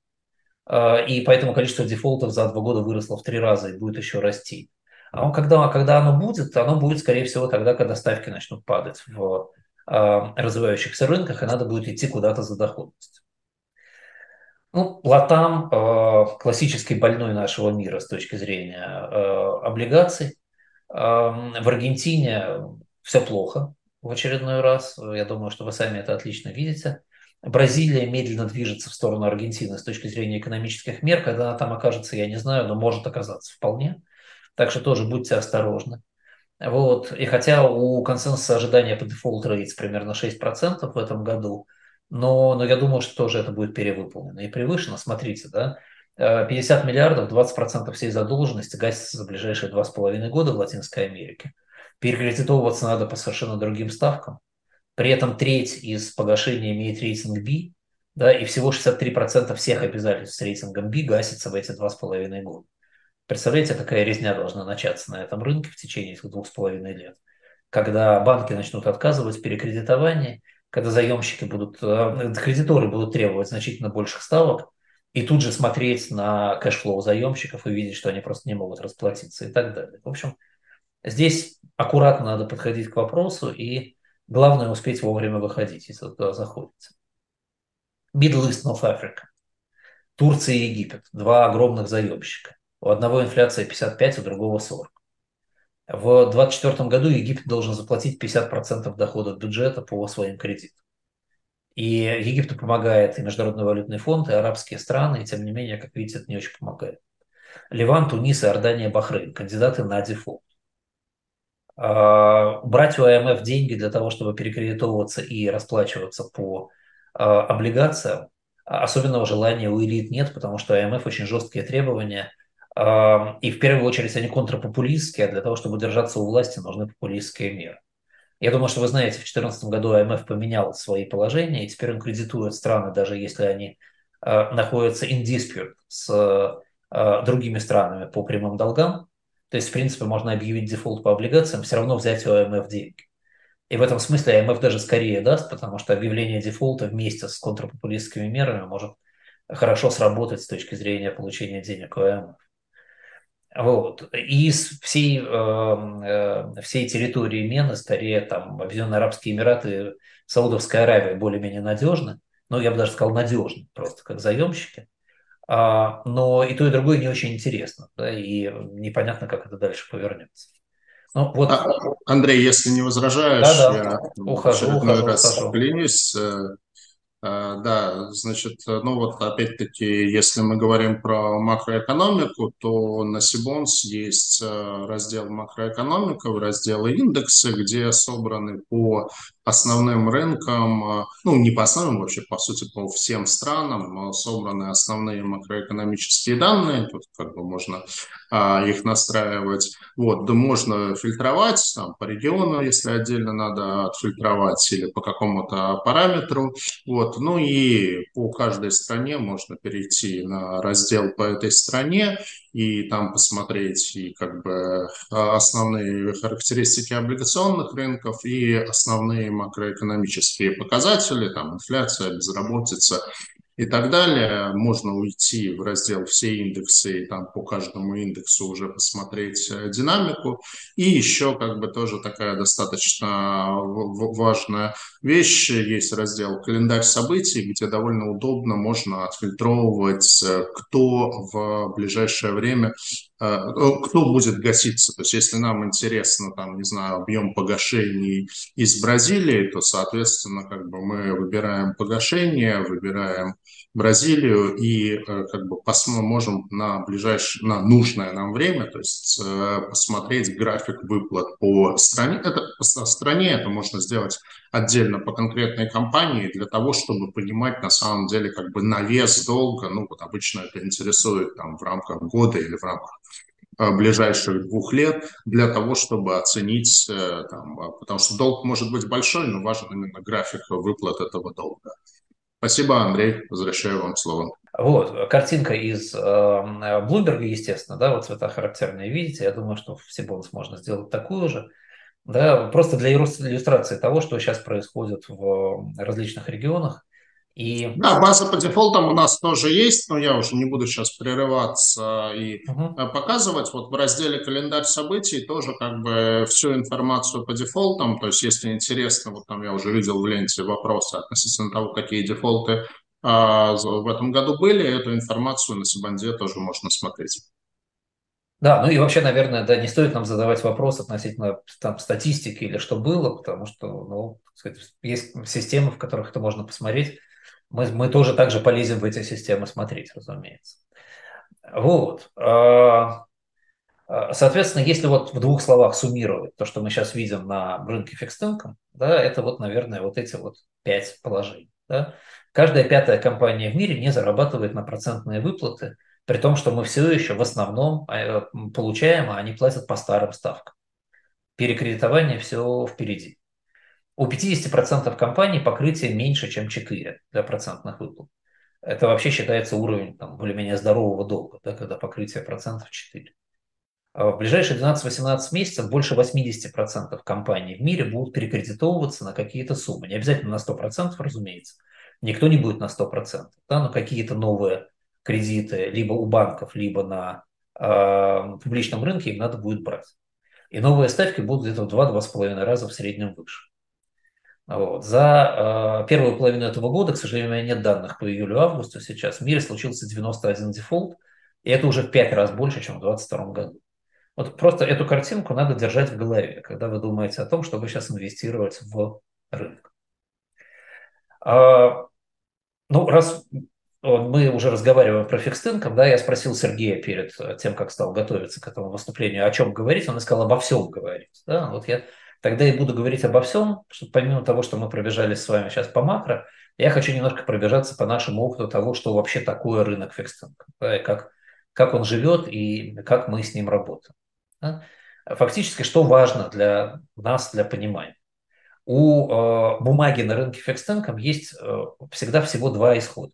А, и поэтому количество дефолтов за два года выросло в три раза и будет еще расти. А он, когда, когда оно будет, оно будет, скорее всего, тогда, когда ставки начнут падать в а, развивающихся рынках, и надо будет идти куда-то за доходность. Ну, Латам э, классический больной нашего мира с точки зрения э, облигаций. Э, в Аргентине все плохо в очередной раз. Я думаю, что вы сами это отлично видите. Бразилия медленно движется в сторону Аргентины с точки зрения экономических мер. Когда она там окажется, я не знаю, но может оказаться вполне. Так что тоже будьте осторожны. Вот. И хотя у консенсуса ожидания по дефолт рейтс примерно 6% в этом году – но, но я думаю, что тоже это будет перевыполнено и превышено. Смотрите, да, 50 э, миллиардов, 20% всей задолженности гасится за ближайшие два с половиной года в Латинской Америке. Перекредитовываться надо по совершенно другим ставкам. При этом треть из погашения имеет рейтинг B, да, и всего 63% всех обязательств с рейтингом B гасится в эти два с половиной года. Представляете, какая резня должна начаться на этом рынке в течение этих двух с половиной лет, когда банки начнут отказывать в перекредитовании, когда заемщики будут, э, кредиторы будут требовать значительно больших ставок, и тут же смотреть на cash flow заемщиков и видеть, что они просто не могут расплатиться и так далее. В общем, здесь аккуратно надо подходить к вопросу, и главное успеть вовремя выходить, если туда заходите. Middle East, North Africa. Турция и Египет. Два огромных заемщика. У одного инфляция 55, у другого 40. В 2024 году Египет должен заплатить 50% доходов бюджета по своим кредитам. И Египту помогает и Международный валютный фонд, и арабские страны, и тем не менее, как видите, это не очень помогает. Ливан, Тунис, Иордания, Бахрейн – кандидаты на дефолт. А, брать у IMF деньги для того, чтобы перекредитовываться и расплачиваться по а, облигациям, особенного желания у элит нет, потому что IMF очень жесткие требования – и в первую очередь они контрпопулистские, а для того, чтобы держаться у власти, нужны популистские меры. Я думаю, что вы знаете, в 2014 году IMF поменял свои положения, и теперь он кредитует страны, даже если они э, находятся in dispute с э, другими странами по прямым долгам. То есть, в принципе, можно объявить дефолт по облигациям, все равно взять у IMF деньги. И в этом смысле IMF даже скорее даст, потому что объявление дефолта вместе с контрпопулистскими мерами может хорошо сработать с точки зрения получения денег у IMF. Вот. И из всей, эм, э, всей территории MENA, скорее, там, Объединенные Арабские Эмираты, Саудовская Аравия более-менее надежны. Ну, я бы даже сказал, надежны, просто как заемщики. А, но и то, и другое не очень интересно. Да, и непонятно, как это дальше повернется. Ну, вот... А, Андрей, если не возражаешь, да, да. я ухожу, ухожу, ухожу. Клянусь, э, Э, да, значит, э, ну вот опять-таки, если мы говорим про макроэкономику, то на Сибонс есть э, раздел макроэкономика, раздел индексы, где собраны по основным рынкам, ну не по основным вообще, по сути, по всем странам собраны основные макроэкономические данные, тут как бы можно а, их настраивать. Вот, да можно фильтровать там, по региону, если отдельно надо отфильтровать, или по какому-то параметру. Вот, ну и по каждой стране можно перейти на раздел по этой стране и там посмотреть и как бы а, основные характеристики облигационных рынков и основные макроэкономические показатели, там инфляция, безработица и так далее. Можно уйти в раздел «Все индексы» и там по каждому индексу уже посмотреть э, динамику. И еще как бы тоже такая достаточно важная вещь. Есть раздел «Календарь событий», где довольно удобно можно отфильтровывать, э, кто в ближайшее время кто будет гаситься. То есть если нам интересно, там, не знаю, объем погашений из Бразилии, то, соответственно, как бы мы выбираем погашение, выбираем Бразилию и э, как бы посмотрим, можем на ближайшее, на нужное нам время, то есть э, посмотреть график выплат по стране. Это по стране это можно сделать отдельно по конкретной компании для того, чтобы понимать на самом деле как бы на вес долга, ну вот обычно это интересует там в рамках года или в рамках Э, ближайших двух лет для того, чтобы оценить, э, там, а, потому что долг может быть большой, но важен именно график выплат этого долга. Спасибо, Андрей. Возвращаю вам слово. Вот, картинка из э, Bloomberg, естественно, да, вот цвета характерные видите. Я думаю, что в Сибонус можно сделать такую же. Да, просто для иллюстрации того, что сейчас происходит в различных регионах. И... Да, база по дефолтам у нас тоже есть, но я уже не буду сейчас прерываться и угу. показывать. Вот в разделе «Календарь событий» тоже как бы всю информацию по дефолтам. То есть, если интересно, вот там я уже видел в ленте вопросы относительно того, какие дефолты а, в этом году были. Эту информацию на Сибанде тоже можно смотреть. Да, ну и вообще, наверное, да, не стоит нам задавать вопрос относительно там, статистики или что было, потому что ну, сказать, есть системы, в которых это можно посмотреть мы, мы тоже также полезем в эти системы смотреть, разумеется. Вот. А, а, соответственно, если вот в двух словах суммировать то, что мы сейчас видим на рынке фикстинком, да, это вот, наверное, вот эти вот пять положений. Да. Каждая пятая компания в мире не зарабатывает на процентные выплаты, при том, что мы все еще в основном э, получаем, а они платят по старым ставкам. Перекредитование все впереди. У 50% компаний покрытие меньше, чем 4 для процентных выплат. Это вообще считается уровень там, более-менее здорового долга, да, когда покрытие процентов 4. А в ближайшие 12-18 месяцев больше 80% компаний в мире будут перекредитовываться на какие-то суммы. Не обязательно на 100%, разумеется. Никто не будет на 100%, да, но какие-то новые кредиты либо у банков, либо на э, публичном рынке им надо будет брать. И новые ставки будут где-то в 2-2,5 раза в среднем выше. Вот. За э, первую половину этого года, к сожалению, у меня нет данных по июлю-августу сейчас, в мире случился 91 дефолт, и это уже в 5 раз больше, чем в 2022 году. Вот просто эту картинку надо держать в голове, когда вы думаете о том, чтобы сейчас инвестировать в рынок. А, ну, раз мы уже разговариваем про fixed income, да, я спросил Сергея перед тем, как стал готовиться к этому выступлению, о чем говорить, он сказал обо всем говорить. Да? Вот я Тогда и буду говорить обо всем, что помимо того, что мы пробежались с вами сейчас по макро, я хочу немножко пробежаться по нашему опыту того, что вообще такое рынок fixed income, как, как он живет и как мы с ним работаем. Фактически, что важно для нас, для понимания. У э, бумаги на рынке fixed income есть э, всегда всего два исхода.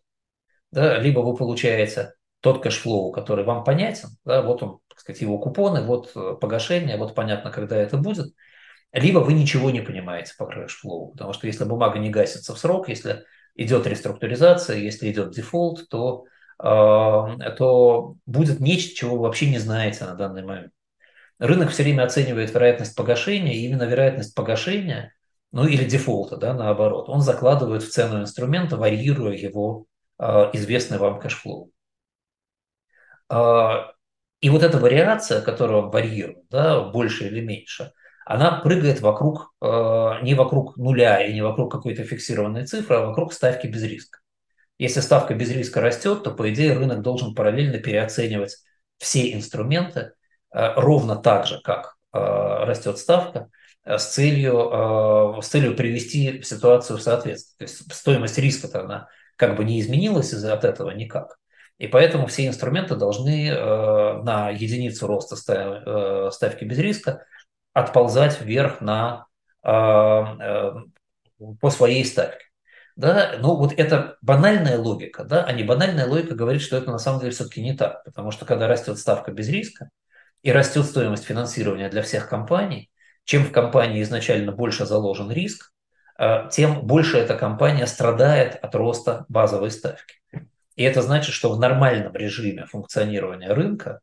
Да, либо вы получаете тот cash flow, который вам понятен, да, вот он, так сказать, его купоны, вот э, погашение, вот понятно, когда это будет – либо вы ничего не понимаете по cash flow, потому что если бумага не гасится в срок, если идет реструктуризация, если идет дефолт, то, э, то будет нечто, чего вы вообще не знаете на данный момент. Рынок все время оценивает вероятность погашения, и именно вероятность погашения, ну или дефолта, да, наоборот, он закладывает в цену инструмента, варьируя его э, известный вам cash flow. Э, и вот эта вариация, которую он варьирует, да, больше или меньше – она прыгает вокруг, э, не вокруг нуля и не вокруг какой-то фиксированной цифры, а вокруг ставки без риска. Если ставка без риска растет, то, по идее, рынок должен параллельно переоценивать все инструменты э, ровно так же, как э, растет ставка, с целью, с целью привести ситуацию в соответствие. То есть стоимость риска-то она как бы не изменилась из-за от этого никак. И поэтому все инструменты должны на единицу роста ставки без риска отползать вверх на, э, э, по своей ставке. Да, ну вот это банальная логика, да, а не банальная логика говорит, что это на самом деле все-таки не так, потому что когда растет ставка без риска и растет стоимость финансирования для всех компаний, чем в компании изначально больше заложен риск, э, тем больше эта компания страдает от роста базовой ставки. И это значит, что в нормальном режиме функционирования рынка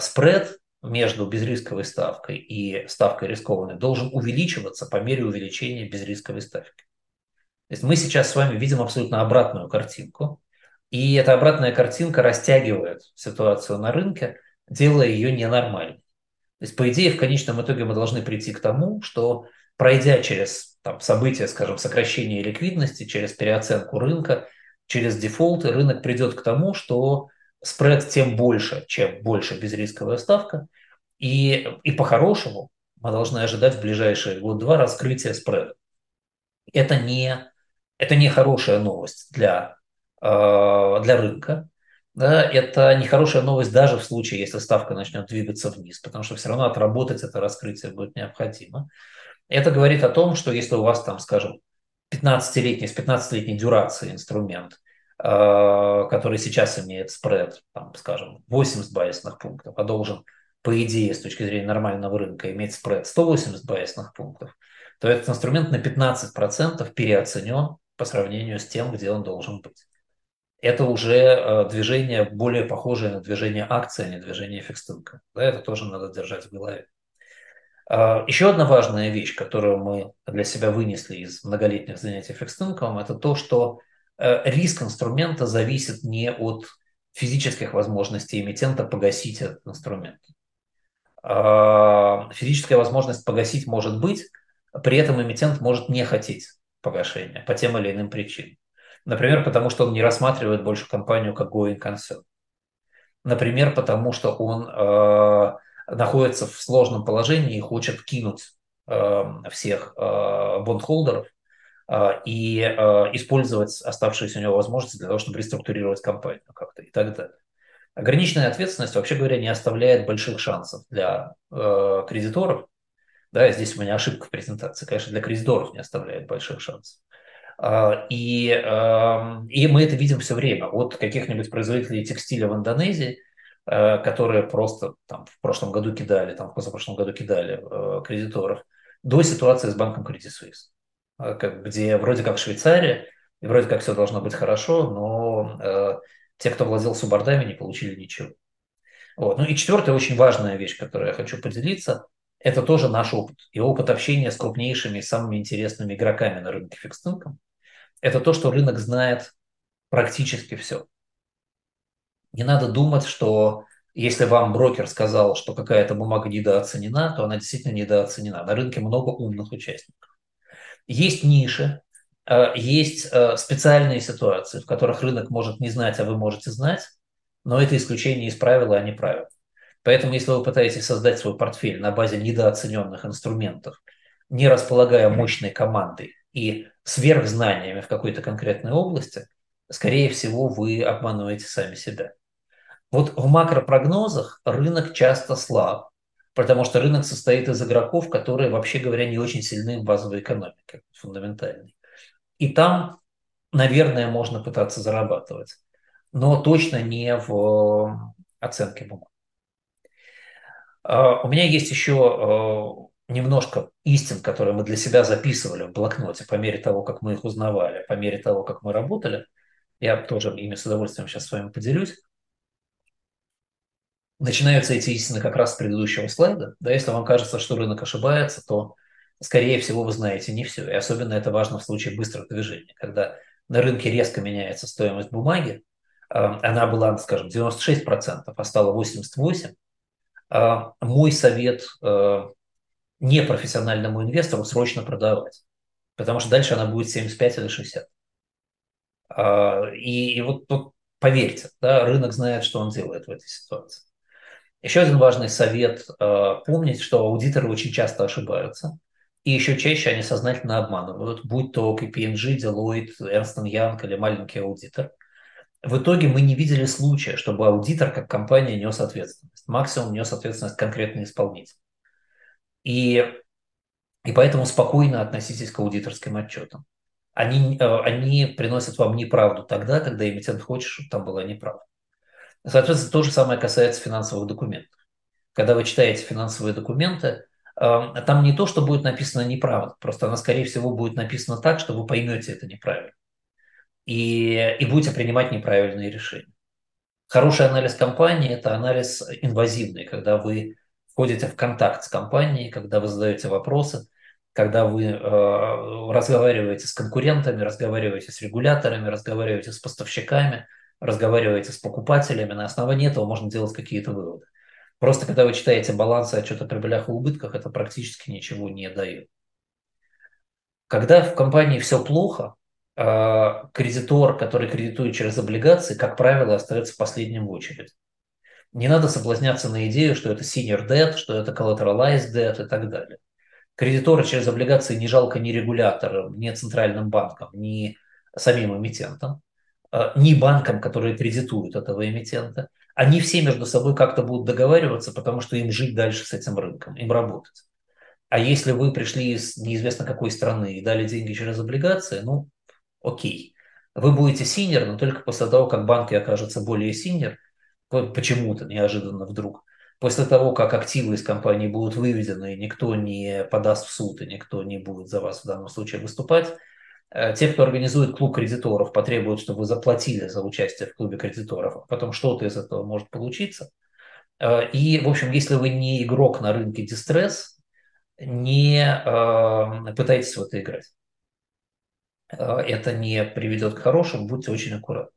спред между безрисковой ставкой и ставкой рискованной должен увеличиваться по мере увеличения безрисковой ставки. То есть мы сейчас с вами видим абсолютно обратную картинку, и эта обратная картинка растягивает ситуацию на рынке делая ее ненормальной. То есть, по идее, в конечном итоге мы должны прийти к тому, что пройдя через там, события, скажем, сокращения ликвидности, через переоценку рынка, через дефолты, рынок придет к тому, что спред тем больше, чем больше безрисковая ставка. И, и по-хорошему мы должны ожидать в ближайшие год-два раскрытия спреда. Это не, это не хорошая новость для, э, для рынка. Да, это не хорошая новость даже в случае, если ставка начнет двигаться вниз, потому что все равно отработать это раскрытие будет необходимо. Это говорит о том, что если у вас там, скажем, 15-летний, с 15-летней дюрацией инструмент, который сейчас имеет спред, там, скажем, 80 байсных пунктов, а должен, по идее, с точки зрения нормального рынка, иметь спред 180 байсных пунктов, то этот инструмент на 15% переоценен по сравнению с тем, где он должен быть. Это уже э, движение более похожее на движение акции, а не движение фикстинка. Да, это тоже надо держать в голове. А, еще одна важная вещь, которую мы для себя вынесли из многолетних занятий фикстинком, это то, что э, риск инструмента зависит не от физических возможностей эмитента погасить этот инструмент. А, физическая возможность погасить может быть, при этом эмитент может не хотеть погашения по тем или иным причинам. Например, потому что он не рассматривает больше компанию как going concern. Например, потому что он э, находится в сложном положении и хочет кинуть э, всех э, бондхолдеров э, и использовать оставшиеся у него возможности для того, чтобы реструктурировать компанию как-то и так далее. Ограниченная ответственность, вообще говоря, не оставляет больших шансов для э, кредиторов. Да, здесь у меня ошибка в презентации. Конечно, для кредиторов не оставляет больших шансов. И, и мы это видим все время. От каких-нибудь производителей текстиля в Индонезии которые просто там, в прошлом году кидали, там, в позапрошлом году кидали кредиторов, до ситуации с банком Credit Suisse, э, где вроде как Швейцария, и вроде как все должно быть хорошо, но э, те, кто владел субордами, не получили ничего. Вот. Ну и четвертая очень важная вещь, которую я хочу поделиться, это тоже наш опыт. И опыт общения с крупнейшими и самыми интересными игроками на рынке фикстинком. Это то, что рынок знает практически все. Не надо думать, что если вам брокер сказал, что какая-то бумага недооценена, то она действительно недооценена. На рынке много умных участников. Есть ниши, э, есть э, специальные ситуации, в которых рынок может не знать, а вы можете знать, но это исключение из правила, а не правило. Поэтому, если вы пытаетесь создать свой портфель на базе недооцененных инструментов, не располагая мощной командой и сверхзнаниями в какой-то конкретной области, скорее всего, вы обманываете сами себя. Вот в макропрогнозах рынок часто слаб, потому что рынок состоит из игроков, которые, вообще говоря, не очень сильны в базовой экономике, фундаментальной. И там, наверное, можно пытаться зарабатывать, но точно не в оценке бумаг. А, у меня есть еще э, немножко истин, которые мы для себя записывали в блокноте по мере того, как мы их узнавали, по мере того, как мы работали. Я тоже ими с удовольствием сейчас с вами поделюсь начинаются эти истины как раз с предыдущего слайда. Да, если вам кажется, что рынок ошибается, то, скорее всего, вы знаете не все. И особенно это важно в случае быстрых движений, когда на рынке резко меняется стоимость бумаги, а, она была, скажем, 96%, а стала 88%. А, мой совет а, непрофессиональному инвестору срочно продавать, потому что дальше она будет 75 или 60. И, и вот, вот поверьте, да, рынок знает, что он делает в этой ситуации. Еще один важный совет э, – помнить, что аудиторы очень часто ошибаются, и еще чаще они сознательно обманывают, будь то KPMG, Deloitte, Ernst Young или маленький аудитор. В итоге мы не видели случая, чтобы аудитор как компания нес ответственность. Максимум нес ответственность конкретный исполнитель. И, и поэтому спокойно относитесь к аудиторским отчетам. Они, э, они приносят вам неправду тогда, когда эмитент хочет, чтобы там была неправда. Соответственно, то же самое касается финансовых документов. Когда вы читаете финансовые документы, эм, там не то, что будет написано неправда, просто она, скорее всего, будет написана так, что вы поймете это неправильно и, и будете принимать неправильные решения. Хороший анализ компании – это анализ инвазивный, когда вы входите в контакт с компанией, когда вы задаете вопросы, когда вы э, разговариваете с конкурентами, разговариваете с регуляторами, разговариваете с поставщиками – разговариваете с покупателями, на основании этого можно делать какие-то выводы. Просто когда вы читаете балансы отчета о прибылях и убытках, это практически ничего не дает. Когда в компании все плохо, а, кредитор, который кредитует через облигации, как правило, остается последним в очереди. Не надо соблазняться на идею, что это senior debt, что это collateralized debt и так далее. Кредиторы через облигации не жалко ни регуляторам, ни центральным банкам, ни самим эмитентам, ни банкам, которые кредитуют этого эмитента. Они все между собой как-то будут договариваться, потому что им жить дальше с этим рынком, им работать. А если вы пришли из неизвестно какой страны и дали деньги через облигации, ну, окей. Вы будете senior, но только после того, как банки окажутся более senior, почему-то неожиданно вдруг, после того, как активы из компании будут выведены, никто не подаст в суд и никто не будет за вас в данном случае выступать, э, те, кто организует клуб кредиторов, потребуют, чтобы вы заплатили за участие в клубе кредиторов, а потом что-то из этого может получиться. Э, и, в общем, если вы не игрок на рынке дистресс, не э, пытайтесь в это играть. Э, это не приведет к хорошему, будьте очень аккуратны.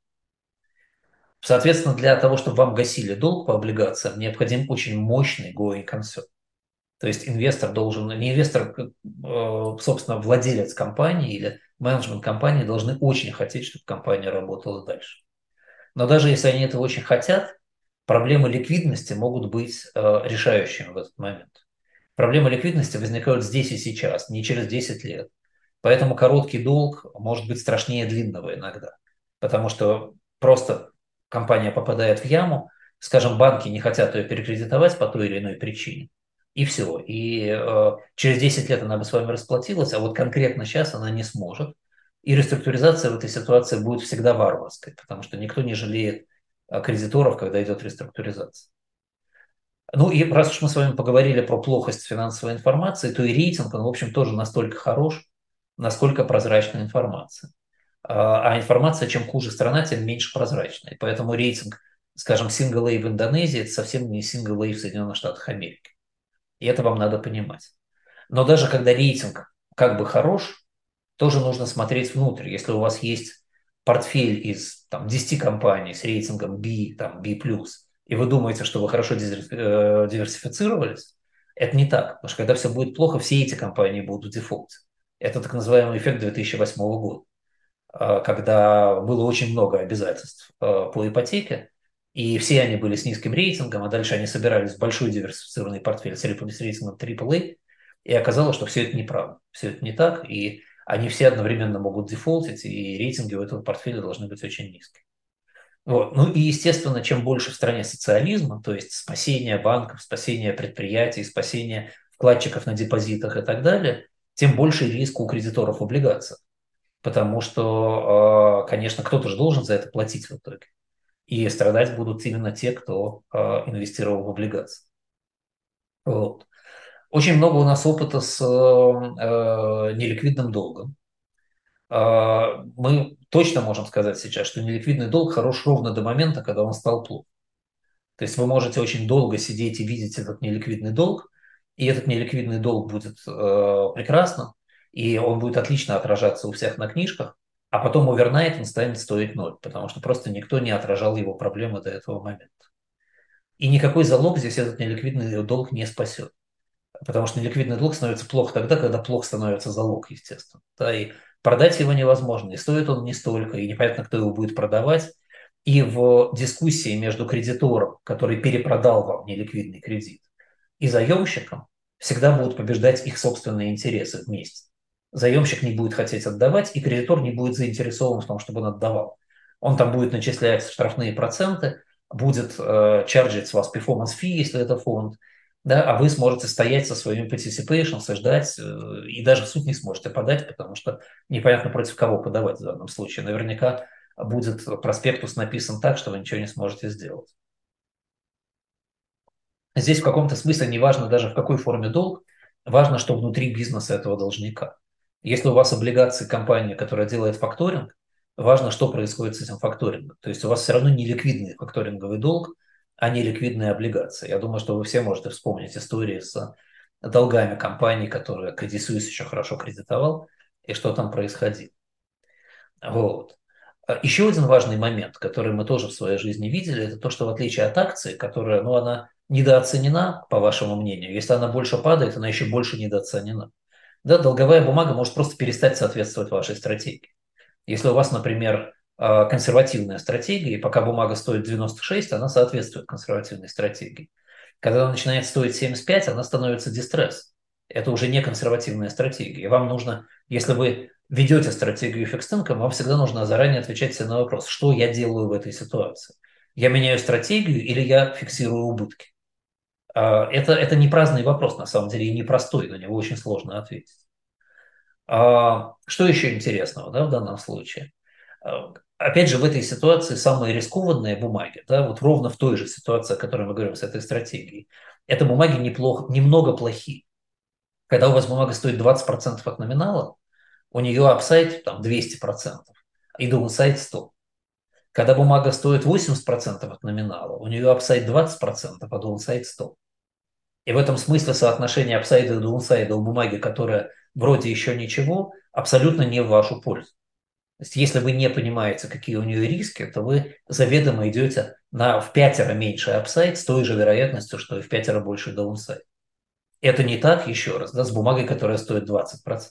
Соответственно, для того, чтобы вам гасили долг по облигациям, необходим очень мощный going concern. То есть инвестор должен, не инвестор, э, собственно, владелец компании или менеджмент компании должны очень хотеть, чтобы компания работала дальше. Но даже если они этого очень хотят, проблемы ликвидности могут быть решающими в этот момент. Проблемы ликвидности возникают здесь и сейчас, не через 10 лет. Поэтому короткий долг может быть страшнее длинного иногда. Потому что просто компания попадает в яму, скажем, банки не хотят ее перекредитовать по той или иной причине. И все. И э, через 10 лет она бы с вами расплатилась, а вот конкретно сейчас она не сможет. И реструктуризация в этой ситуации будет всегда варварской, потому что никто не жалеет кредиторов, когда идет реструктуризация. Ну и раз уж мы с вами поговорили про плохость финансовой информации, то и рейтинг, он, в общем, тоже настолько хорош, насколько прозрачна информация. А, а информация, чем хуже страна, тем меньше прозрачная. поэтому рейтинг, скажем, A в Индонезии, это совсем не A в Соединенных Штатах Америки. И это вам надо понимать. Но даже когда рейтинг как бы хорош, тоже нужно смотреть внутрь. Если у вас есть портфель из там, 10 компаний с рейтингом B, там, B+, и вы думаете, что вы хорошо э, диверсифицировались, это не так. Потому что когда все будет плохо, все эти компании будут в дефолте. Это так называемый эффект 2008 года, а, когда было очень много обязательств э, по ипотеке, и все они были с низким рейтингом, а дальше они собирались в большой диверсифицированный портфель с рейтингом AAA, и оказалось, что все это неправда, все это не так, и они все одновременно могут дефолтить, и рейтинги у этого портфеля должны быть очень низкие. Вот. Ну и, естественно, чем больше в стране социализма, то есть спасение банков, спасение предприятий, спасение вкладчиков на депозитах и так далее, тем больше риск у кредиторов в. Потому что, а, конечно, кто-то же должен за это платить в итоге. И страдать будут именно те, кто а, инвестировал в облигации. Вот. Очень много у нас опыта с э, неликвидным долгом. А, мы точно можем сказать сейчас, что неликвидный долг хорош ровно до момента, когда он стал плох. То есть вы можете очень долго сидеть и видеть этот неликвидный долг, и этот неликвидный долг будет прекрасным, и он будет отлично отражаться у всех на книжках, а потом овернайт он станет стоить ноль, потому что просто никто не отражал его проблемы до этого момента. И никакой залог здесь этот неликвидный долг не спасет. Потому что неликвидный долг становится плохо тогда, когда плохо становится залог, естественно. Да, и продать его невозможно, и стоит он не столько, и непонятно, кто его будет продавать. И в дискуссии между кредитором, который перепродал вам неликвидный кредит, и заемщиком всегда будут побеждать их собственные интересы вместе. Заемщик не будет хотеть отдавать, и кредитор не будет заинтересован в том, чтобы он отдавал. Он там будет начислять штрафные проценты, будет э, чарджить с вас performance fee, если это фонд, да, а вы сможете стоять со своими participations и э, и даже в суд не сможете подать, потому что непонятно против кого подавать в данном случае. Наверняка будет проспектус написан так, что вы ничего не сможете сделать. Здесь в каком-то смысле не важно даже в какой форме долг, важно, что внутри бизнеса этого должника. Если у вас облигации компании, которая делает факторинг, важно, что происходит с этим факторингом. То есть у вас все равно не ликвидный факторинговый долг, а не ликвидные облигации. Я думаю, что вы все можете вспомнить истории с долгами компаний, которые Credit Suisse еще хорошо кредитовал, и что там происходило. Вот. Еще один важный момент, который мы тоже в своей жизни видели, это то, что в отличие от акции, которая, ну, она недооценена, по вашему мнению. Если она больше падает, она еще больше недооценена. Да, долговая бумага может просто перестать соответствовать вашей стратегии. Если у вас, например, а, консервативная стратегия, и пока бумага стоит 96, она соответствует консервативной стратегии. Когда она начинает стоить 75, она становится дистресс. Это уже не консервативная стратегия. Вам нужно, если вы ведете стратегию фикстинка, вам всегда нужно заранее отвечать себе на вопрос, что я делаю в этой ситуации. Я меняю стратегию или я фиксирую убытки? А, это, это не праздный вопрос, на самом деле, и непростой, на него очень сложно ответить. А, что еще интересного да, в данном случае? А, опять же, в этой ситуации самые рискованные бумаги, да, вот ровно в той же ситуации, о которой мы говорим с этой стратегией, это бумаги неплохо, немного плохие. Когда у вас бумага стоит 20% от номинала, у нее upside там 200%, и downside 100%. Когда бумага стоит 80% от номинала, у нее upside 20%, а downside 100%. И в этом смысле соотношение upside а и downside а у бумаги, которая вроде еще ничего, абсолютно не в вашу пользу. То есть если вы не понимаете, какие у нее риски, то вы заведомо идете на в пятеро меньше апсайд с той же вероятностью, что и в пятеро больше downside. Это не так, еще раз, да, с бумагой, которая стоит 20%.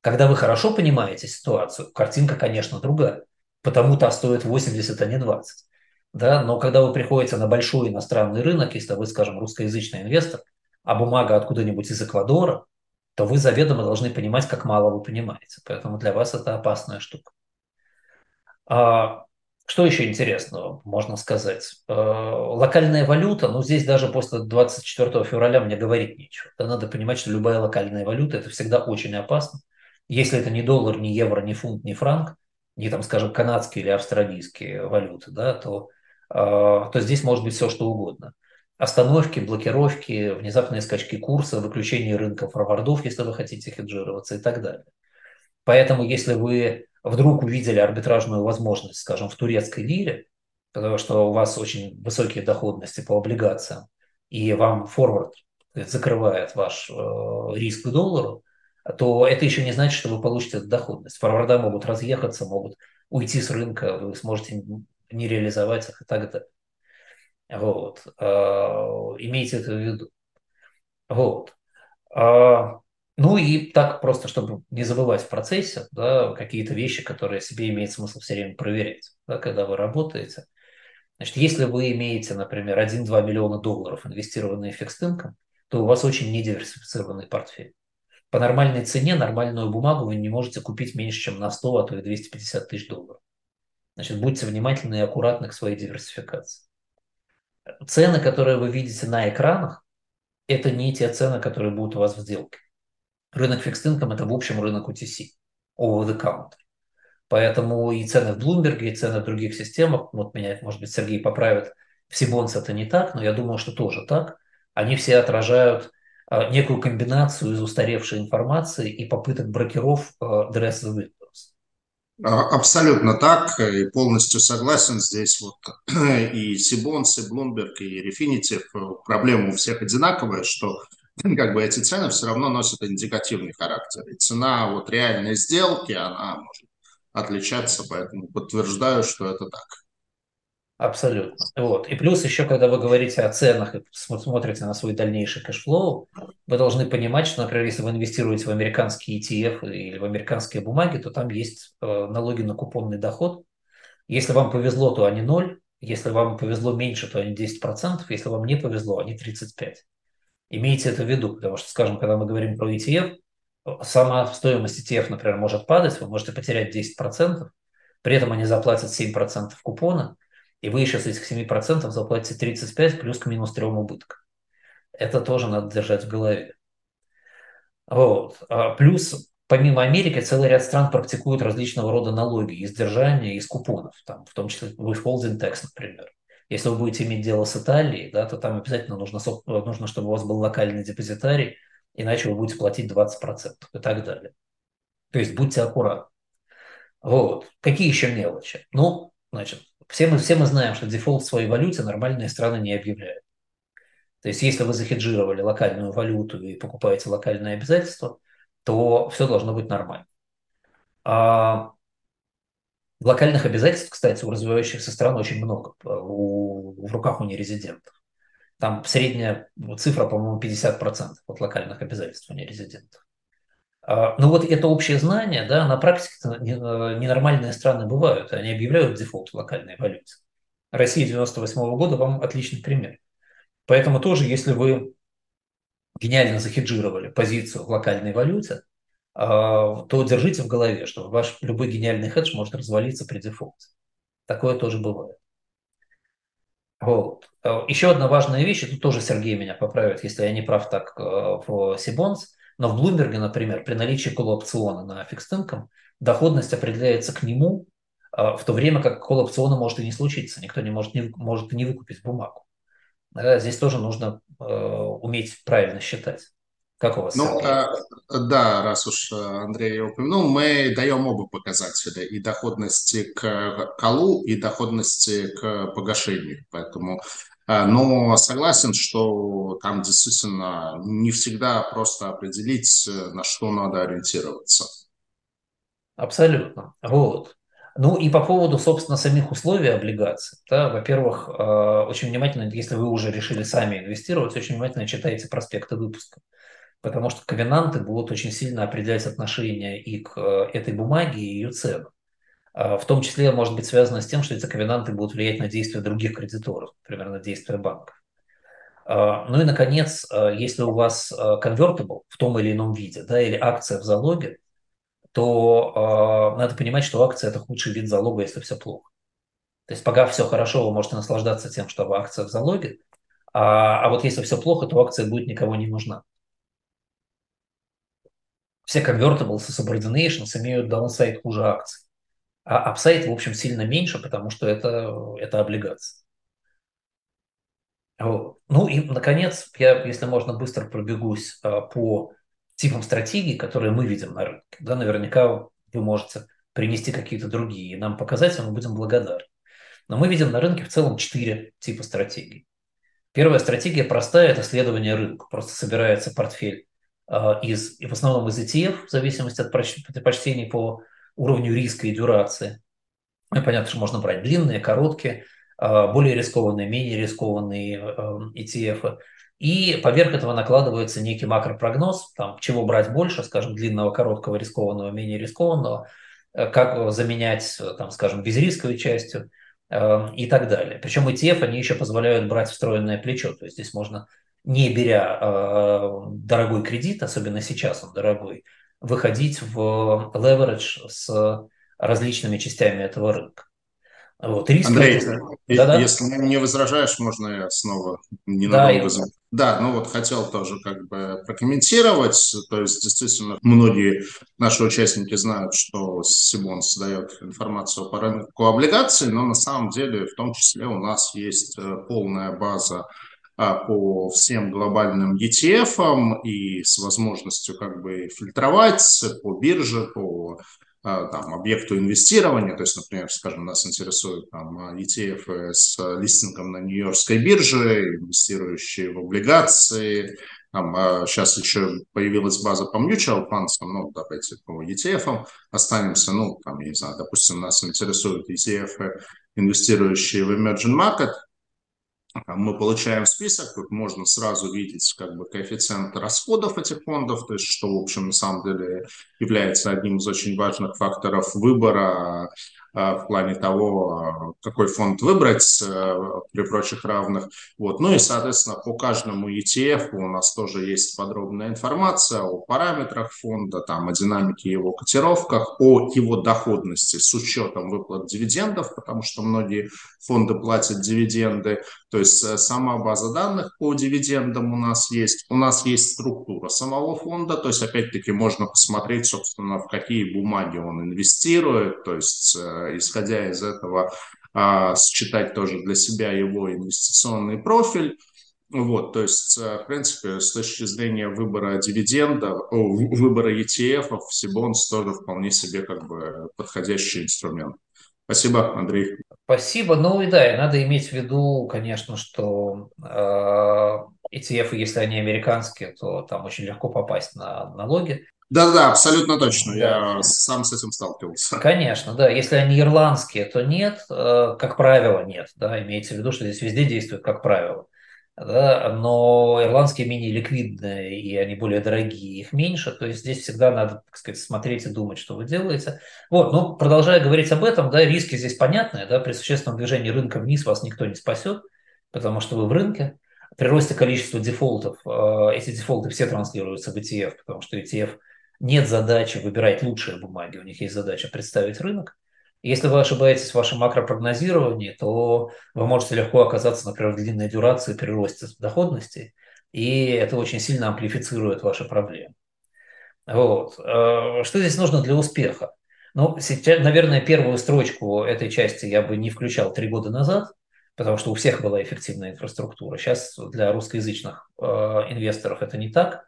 Когда вы хорошо понимаете ситуацию, картинка, конечно, другая. Потому та стоит 80, а не 20. Да? Но когда вы приходите на большой иностранный рынок, если вы, скажем, русскоязычный инвестор, а бумага откуда-нибудь из Эквадора, то вы заведомо должны понимать, как мало вы понимаете. Поэтому для вас это опасная штука. А, что еще интересного можно сказать? А, локальная валюта, ну здесь даже после 24 февраля мне говорить нечего. Да, надо понимать, что любая локальная валюта – это всегда очень опасно. Если это не доллар, не евро, не фунт, не франк, не там, скажем, канадские или австралийские валюты, да, то, то здесь может быть все, что угодно. Остановки, блокировки, внезапные скачки курса, выключение рынка форвардов, если вы хотите хеджироваться и так далее. Поэтому, если вы вдруг увидели арбитражную возможность, скажем, в турецкой лире, потому что у вас очень высокие доходности по облигациям, и вам форвард закрывает ваш э, риск к доллару, то это еще не значит, что вы получите доходность. Форварда могут разъехаться, могут уйти с рынка, вы сможете не реализовать их и так далее. Вот. А, имейте это в виду. Вот. А, ну и так просто, чтобы не забывать в процессе, да, какие-то вещи, которые себе имеет смысл все время проверять, да, когда вы работаете. Значит, если вы имеете, например, 1-2 миллиона долларов инвестированные фикстинком, то у вас очень недиверсифицированный портфель по нормальной цене нормальную бумагу вы не можете купить меньше, чем на 100, а то и 250 тысяч долларов. Значит, будьте внимательны и аккуратны к своей диверсификации. Цены, которые вы видите на экранах, это не те цены, которые будут у вас в сделке. Рынок фикс это в общем рынок UTC, over the counter. Поэтому и цены в Bloomberg, и цены в других системах, вот меня, может быть, Сергей поправит, в Сибонс это не так, но я думаю, что тоже так. Они все отражают Э, некую комбинацию из устаревшей информации и попыток брокеров dress the windows. А, абсолютно так, и полностью согласен здесь. Вот и Сибонс, и Bloomberg, и Refinitiv, э, проблема у всех одинаковая, что как бы эти цены все равно носят индикативный характер. И цена вот реальной сделки, она может отличаться, поэтому подтверждаю, что это так. Абсолютно. Вот. И плюс еще, когда вы говорите о ценах и смотрите на свой дальнейший cash flow, вы должны понимать, что, например, если вы инвестируете в американские ETF или в американские бумаги, то там есть э, налоги на купонный доход. Если вам повезло, то они 0. Если вам повезло меньше, то они 10%. Если вам не повезло, они 35%. Имейте это в виду, потому что, скажем, когда мы говорим про ETF, сама стоимость ETF, например, может падать, вы можете потерять 10%, при этом они заплатят 7% купона – и вы еще с этих 7% заплатите 35 плюс к минус 3 убытка. Это тоже надо держать в голове. Вот. А плюс, помимо Америки, целый ряд стран практикуют различного рода налоги из держания, из купонов, там, в том числе withholding tax, например. Если вы будете иметь дело с Италией, да, то там обязательно нужно, нужно, чтобы у вас был локальный депозитарий, иначе вы будете платить 20% и так далее. То есть будьте аккуратны. Вот. Какие еще мелочи? Ну, значит, все мы, все мы знаем, что дефолт в своей валюте нормальные страны не объявляют. То есть если вы захеджировали локальную валюту и покупаете локальные обязательства, то все должно быть нормально. А локальных обязательств, кстати, у развивающихся стран очень много у, в руках у нерезидентов. Там средняя цифра, по-моему, 50% от локальных обязательств у нерезидентов. А, ну вот это общее знание, да, на практике ненормальные страны бывают, они объявляют дефолт в локальной валюте. Россия 98 -го года вам отличный пример. Поэтому тоже, если вы гениально захеджировали позицию в локальной валюте, а, то держите в голове, что ваш любой гениальный хедж может развалиться при дефолте. Такое тоже бывает. Вот. А, еще одна важная вещь, и тут тоже Сергей меня поправит, если я не прав так а, в Сибонс, но в Блумберге, например, при наличии колл-опциона на фикс доходность определяется к нему, в то время как колл-опциона может и не случиться, никто не может, не, может и не выкупить бумагу. Здесь тоже нужно уметь правильно считать. Как у вас? Ну, э, да, раз уж э, Андрей упомянул, мы даем оба показателя и доходности к колу, и доходности к погашению. Поэтому, э, но согласен, что там действительно не всегда просто определить, на что надо ориентироваться. Абсолютно. Вот. Ну и по поводу, собственно, самих условий облигаций. Да, во-первых, очень внимательно, если вы уже решили сами инвестировать, очень внимательно читайте проспекты выпуска потому что ковенанты будут очень сильно определять отношение и к э, этой бумаге, и ее цену. А, в том числе может быть связано с тем, что эти ковенанты будут влиять на действия других кредиторов, например, на действия банков. А, ну и, наконец, э, если у вас convertible в том или ином виде, да, или акция в залоге, то надо понимать, что акция – это худший вид залога, если все плохо. То есть пока все хорошо, вы можете наслаждаться тем, что акция в залоге, а, а вот если все плохо, то акция будет никого не нужна все convertibles и subordinations имеют downside хуже акций. А upside, в общем, сильно меньше, потому что это, это облигация. Ну и, наконец, я, если можно, быстро пробегусь а, по типам стратегий, которые мы видим на рынке. Да, наверняка вы можете принести какие-то другие и нам показать, и мы будем благодарны. Но мы видим на рынке в целом четыре типа стратегий. Первая стратегия простая – это следование рынку. Просто собирается портфель а, из, и в основном из ETF, в зависимости от предпочтений по уровню риска и дюрации. Ну, понятно, что можно брать длинные, короткие, а, более рискованные, менее рискованные ETF. И поверх этого накладывается некий макропрогноз, там, чего брать больше, скажем, длинного, короткого, рискованного, менее рискованного, э, как заменять, там, скажем, безрисковой частью и так далее. Причем ETF, они еще позволяют брать встроенное плечо, то есть здесь можно не беря э, дорогой кредит, особенно сейчас он дорогой, выходить в leverage с различными частями этого рынка. Вот, риск Андрей, да -да? если не возражаешь, можно я снова ненадолго... Да, да, ну вот хотел тоже как бы прокомментировать. То есть действительно многие наши участники знают, что Сибон создает информацию по рынку облигаций, но на самом деле в том числе у нас есть э, полная база по всем глобальным ETF и с возможностью как бы фильтровать по бирже, по а, там, объекту инвестирования, то есть, например, скажем, нас интересуют там, ETF с листингом на Нью-Йоркской бирже, инвестирующие в облигации, там, а сейчас еще появилась база по mutual funds, ну, давайте по ETF останемся, ну, там, я не знаю, допустим, нас интересуют ETF, инвестирующие в emerging market, мы получаем список, тут можно сразу видеть как бы коэффициент расходов этих фондов, то есть что, в общем, на самом деле является одним из очень важных факторов выбора а, в плане того, какой фонд выбрать э, при прочих равных. Вот. Ну и, соответственно, по каждому ETF у нас тоже есть подробная информация о параметрах фонда, там, о динамике его котировках, о его доходности с учетом выплат дивидендов, потому что многие фонды платят дивиденды. То есть э, сама база данных по дивидендам у нас есть. У нас есть структура самого фонда, то есть опять-таки можно посмотреть, собственно, в какие бумаги он инвестирует, то есть э, исходя из этого, а, считать тоже для себя его инвестиционный профиль. Вот, то есть, э, в принципе, с точки зрения выбора дивиденда, выбора ETF, Сибонс тоже вполне себе как бы подходящий инструмент. Спасибо, Андрей. Спасибо. Ну и да, и надо иметь в виду, конечно, что э, ETF, если они американские, то там очень легко попасть на налоги. Да-да, абсолютно точно. Да. Я сам с этим сталкивался. Конечно, да. Если они ирландские, то нет, э, как правило, нет. Да, имеется в виду, что здесь везде действует как правило. Да, но ирландские менее ликвидные, и они более дорогие, их меньше, то есть здесь всегда надо, так сказать, смотреть и думать, что вы делаете. Вот, ну, продолжая говорить об этом, да, риски здесь понятные, да, при существенном движении рынка вниз вас никто не спасет, потому что вы в рынке, при росте количества дефолтов, э, эти дефолты все транслируются в ETF, потому что ETF нет задачи выбирать лучшие бумаги, у них есть задача представить рынок. Если вы ошибаетесь в вашем макропрогнозировании, то вы можете легко оказаться, например, в длинной дюрации при росте доходности, и это очень сильно амплифицирует ваши проблемы. Вот. Э, что здесь нужно для успеха? Ну, сейчас, наверное, первую строчку этой части я бы не включал три года назад, потому что у всех была эффективная инфраструктура. Сейчас для русскоязычных э, инвесторов это не так.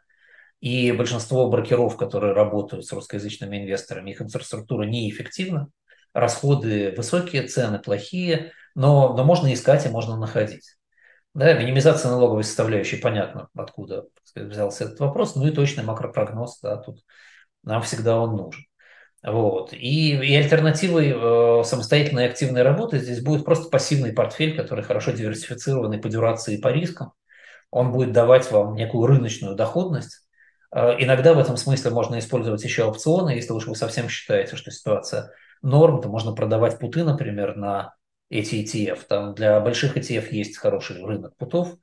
И большинство брокеров, которые работают с русскоязычными инвесторами, их инфраструктура неэффективна расходы высокие, цены плохие, но, но можно искать и можно находить. Да, минимизация налоговой составляющей, понятно, откуда сказать, взялся этот вопрос, ну и точный макропрогноз, да, тут нам всегда он нужен. Вот. И, и альтернативой э, самостоятельной активной работы здесь будет просто пассивный портфель, который хорошо диверсифицированный по дюрации и по рискам. Он будет давать вам некую рыночную доходность. Э, иногда в этом смысле можно использовать еще опционы, если уж вы совсем считаете, что ситуация норм, то можно продавать путы, например, на эти ETF. Там для больших ETF есть хороший рынок путов,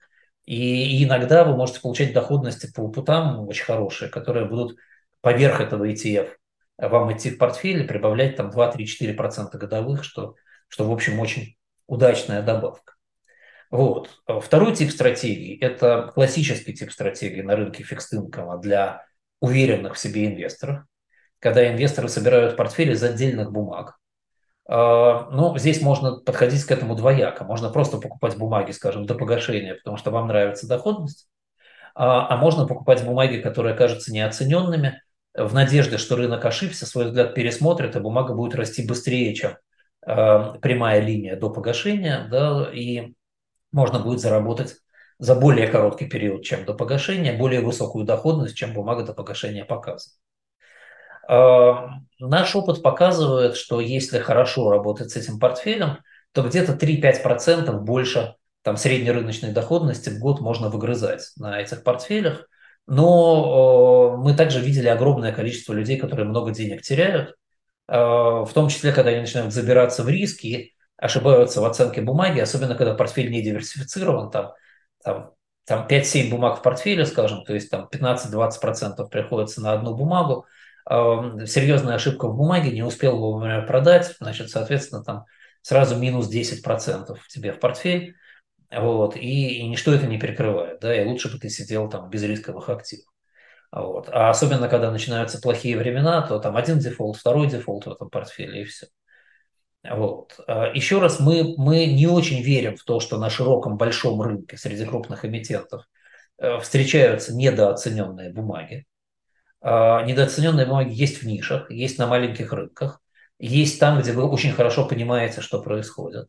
и, иногда вы можете получать доходности по путам очень хорошие, которые будут поверх этого ETF вам идти в портфель и прибавлять там 2-3-4% годовых, что, что, в общем, очень удачная добавка. Вот. Второй тип стратегии – это классический тип стратегии на рынке фикс для уверенных в себе инвесторов когда инвесторы собирают портфели из отдельных бумаг. А, ну, здесь можно подходить к этому двояко. Можно просто покупать бумаги, скажем, до погашения, потому что вам нравится доходность. А, а можно покупать бумаги, которые кажутся неоцененными, в надежде, что рынок ошибся, свой взгляд пересмотрит, и бумага будет расти быстрее, чем а, прямая линия до погашения, да, и можно будет заработать за более короткий период, чем до погашения, более высокую доходность, чем бумага до погашения показывает. Эм, наш опыт показывает, что если хорошо работать с этим портфелем, то где-то 3-5% больше там, средней рыночной доходности в год можно выгрызать на этих портфелях. Но э, мы также видели огромное количество людей, которые много денег теряют, э, в том числе, когда они начинают забираться в риски, ошибаются в оценке бумаги, особенно когда портфель не диверсифицирован, там, там, там 5-7 бумаг в портфеле, скажем, то есть там 15-20% приходится на одну бумагу, серьезная ошибка в бумаге, не успел вовремя продать, значит, соответственно, там сразу минус 10% тебе в портфель, вот, и, и ничто это не перекрывает, да, и лучше бы ты сидел там без рисковых активов. Вот. А особенно, когда начинаются плохие времена, то там один дефолт, второй дефолт в этом портфеле, и все. Вот. А еще раз, мы, мы не очень верим в то, что на широком большом рынке среди крупных эмитентов э, встречаются недооцененные бумаги. А, недооцененные бумаги есть в нишах, есть на маленьких рынках, есть там, где вы очень хорошо понимаете, что происходит.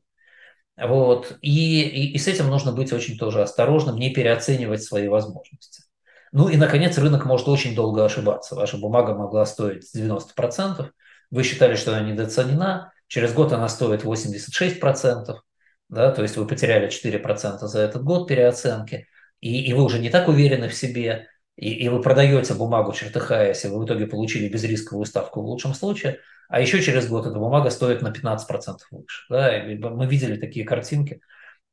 Вот. И, и, и с этим нужно быть очень тоже осторожным, не переоценивать свои возможности. Ну и, наконец, рынок может очень долго ошибаться. Ваша бумага могла стоить 90%, вы считали, что она недооценена, через год она стоит 86%, да, то есть вы потеряли 4% за этот год переоценки, и, и вы уже не так уверены в себе, и, и вы продаете бумагу, чертыхаясь, и вы в итоге получили безрисковую ставку в лучшем случае, а еще через год эта бумага стоит на 15% выше. Да? Мы видели такие картинки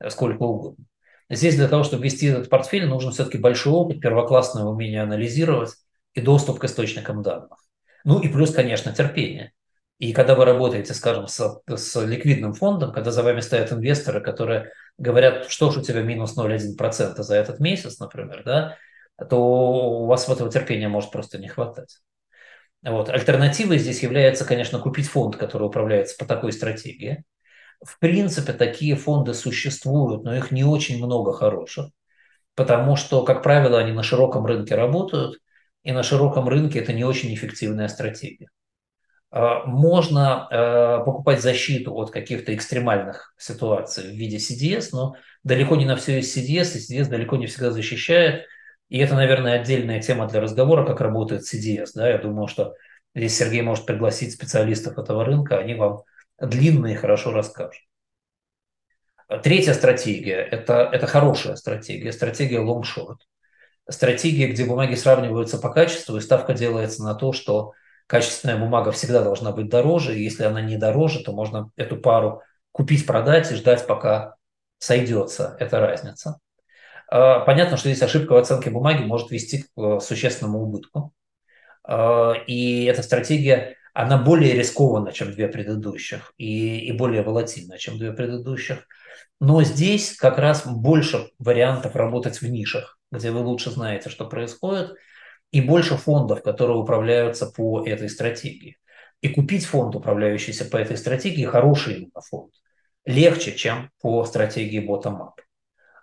э, сколько угодно. Здесь для того, чтобы вести этот портфель, нужен все-таки большой опыт, первоклассное умение анализировать и доступ к источникам данных. Ну и плюс, конечно, терпение. И когда вы работаете, скажем, с, с ликвидным фондом, когда за вами стоят инвесторы, которые говорят, что ж у тебя минус 0,1% за этот месяц, например, да, то у вас этого терпения может просто не хватать. Вот. Альтернативой здесь является, конечно, купить фонд, который управляется по такой стратегии. В принципе, такие фонды существуют, но их не очень много хороших, потому что, как правило, они на широком рынке работают, и на широком рынке это не очень эффективная стратегия. А, можно э, покупать защиту от каких-то экстремальных ситуаций в виде CDS, но далеко не на все есть CDS, и CDS далеко не всегда защищает, и это, наверное, отдельная тема для разговора, как работает CDS. Да? Я думаю, что здесь Сергей может пригласить специалистов этого рынка, они вам длинно и хорошо расскажут. Третья стратегия – это, это хорошая стратегия, стратегия long-short. Стратегия, где бумаги сравниваются по качеству, и ставка делается на то, что качественная бумага всегда должна быть дороже, и если она не дороже, то можно эту пару купить, продать и ждать, пока сойдется эта разница. А, понятно, что здесь ошибка в оценке бумаги может вести к э, существенному убытку. А, и эта стратегия, она более рискована, чем две предыдущих, и, и более волатильна, чем две предыдущих. Но здесь как раз больше вариантов работать в нишах, где вы лучше знаете, что происходит, и больше фондов, которые управляются по этой стратегии. И купить фонд, управляющийся по этой стратегии, хороший именно фонд, легче, чем по стратегии bottom-up.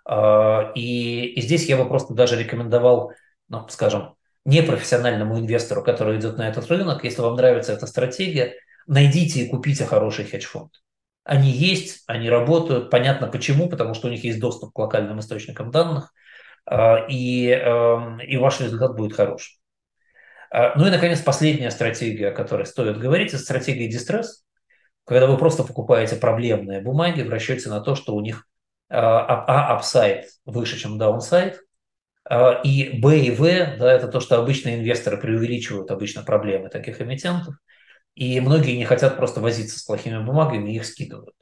А, и, и здесь я бы просто даже рекомендовал, ну, скажем, непрофессиональному инвестору, который идет на этот рынок, если вам нравится эта стратегия, найдите и купите хороший хедж-фонд. Они есть, они работают, понятно почему, потому что у них есть доступ к локальным источникам данных, а, и, эм, и ваш результат будет хороший. А, ну и, наконец, последняя стратегия, о которой стоит говорить, это стратегия дистресс, когда вы просто покупаете проблемные бумаги в расчете на то, что у них а upside выше, чем downside, и Б и В, да, это то, что обычно инвесторы преувеличивают обычно проблемы таких эмитентов, и многие не хотят просто возиться с плохими бумагами и их скидывают.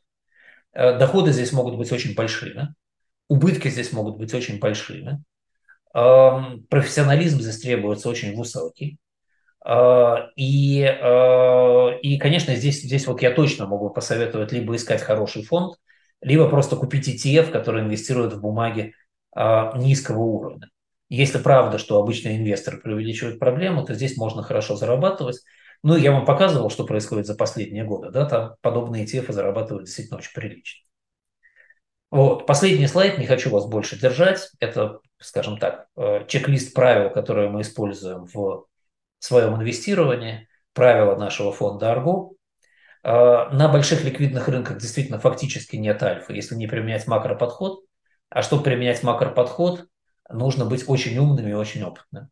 Э, доходы здесь могут быть очень большими, убытки здесь могут быть очень большими, профессионализм здесь требуется очень высокий, а, и, э, и, конечно, здесь, здесь вот я точно могу посоветовать либо искать хороший фонд, либо просто купить ETF, который инвестирует в бумаги а, низкого уровня. Если правда, что обычные инвесторы преувеличивают проблему, то здесь можно хорошо зарабатывать. Ну, я вам показывал, что происходит за последние годы. Да? Там подобные ETF зарабатывают действительно очень прилично. Вот. Последний слайд, не хочу вас больше держать. Это, скажем так, э, чек-лист правил, которые мы используем в своем инвестировании, правила нашего фонда Арго. Э, на больших ликвидных рынках действительно фактически нет альфа, если не применять макроподход. А чтобы применять макроподход, нужно быть очень умным и очень опытным.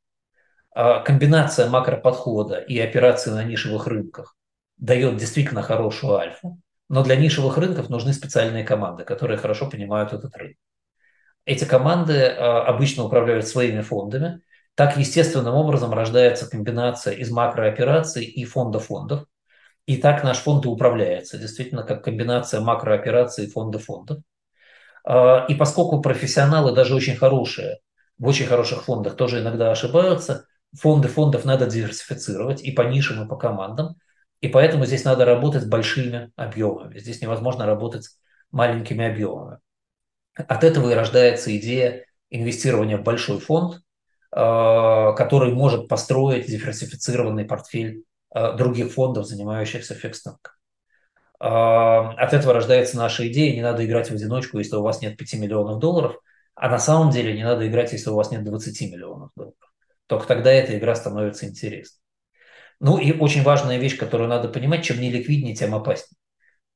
Э, комбинация макроподхода и операции на нишевых рынках дает действительно хорошую альфу. Но для нишевых рынков нужны специальные команды, которые хорошо понимают этот рынок. Эти команды э, обычно управляют своими фондами. Так естественным образом рождается комбинация из макроопераций и фонда фондов. И так наш фонд и управляется, действительно, как комбинация макроопераций фонда фондов. Э, и поскольку профессионалы, даже очень хорошие, в очень хороших фондах тоже иногда ошибаются, фонды фондов надо диверсифицировать и по нишам, и по командам – и поэтому здесь надо работать большими объемами. Здесь невозможно работать маленькими объемами. От этого и рождается идея инвестирования в большой фонд, э, который может построить диверсифицированный портфель других фондов, занимающихся fixed income. Э, от этого рождается наша идея, не надо играть в одиночку, если у вас нет 5 миллионов долларов, а на самом деле не надо играть, если у вас нет 20 миллионов долларов. Только тогда эта игра становится интересной. Ну и очень важная вещь, которую надо понимать, чем не ликвиднее, тем опаснее.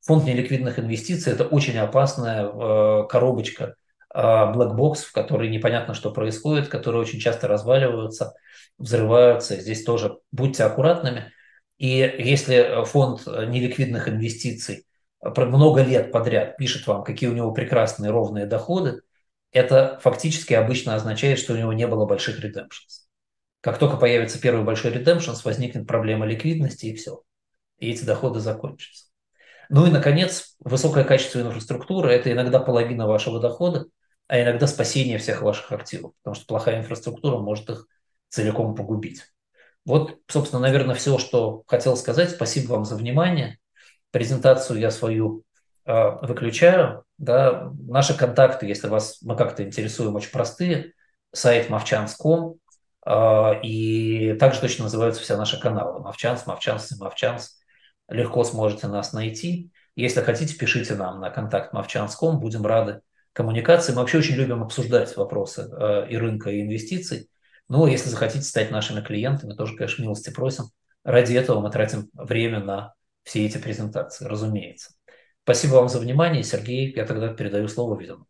Фонд неликвидных инвестиций – это очень опасная э, коробочка, э, box, в которой непонятно, что происходит, которые очень часто разваливаются, взрываются. Здесь тоже будьте аккуратными. И если фонд неликвидных инвестиций много лет подряд пишет вам, какие у него прекрасные ровные доходы, это фактически обычно означает, что у него не было больших редемпшнс. Как только появится первый большой redemption, возникнет проблема ликвидности и все. И эти доходы закончатся. Ну и, наконец, высокое качество инфраструктуры – это иногда половина вашего дохода, а иногда спасение всех ваших активов, потому что плохая инфраструктура может их целиком погубить. Вот, собственно, наверное, все, что хотел сказать. Спасибо вам за внимание. Презентацию я свою э, выключаю. Да. Наши контакты, если вас мы как-то интересуем, очень простые. Сайт mavchans.com, а, и также точно называются все наши каналы. Мовчанс, Мовчанс и Мовчанс. Легко сможете нас найти. Если хотите, пишите нам на контакт mavchans.com. Будем рады коммуникации. Мы вообще очень любим обсуждать вопросы э, и рынка, и инвестиций. Ну, если захотите стать нашими клиентами, тоже, конечно, милости просим. Ради этого мы тратим время на все эти презентации, разумеется. Спасибо вам за внимание. Сергей, я тогда передаю слово Видину.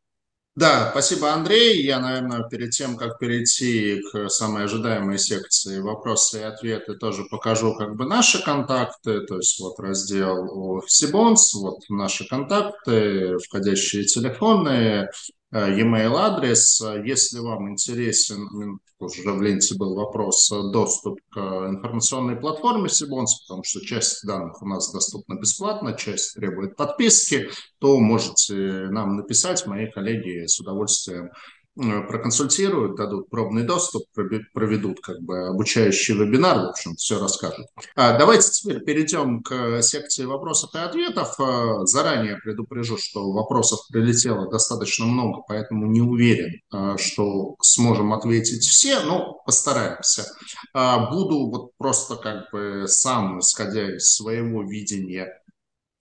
Да, спасибо, Андрей. Я, наверное, перед тем, как перейти к самой ожидаемой секции вопросы и ответы, тоже покажу как бы наши контакты, то есть вот раздел Сибонс, вот наши контакты, входящие телефоны, Э, e-mail адрес. Если вам интересен, уже в ленте был вопрос, э, доступ к информационной платформе Сибонс, потому что часть данных у нас доступна бесплатно, часть требует подписки, то можете нам написать, мои коллеги с удовольствием проконсультируют, дадут пробный доступ, проведут как бы обучающий вебинар, в общем, все расскажут. А, давайте теперь перейдем к секции вопросов и ответов. А, заранее предупрежу, что вопросов прилетело достаточно много, поэтому не уверен, а, что сможем ответить все, но постараемся. А, буду вот просто как бы сам, исходя из своего видения,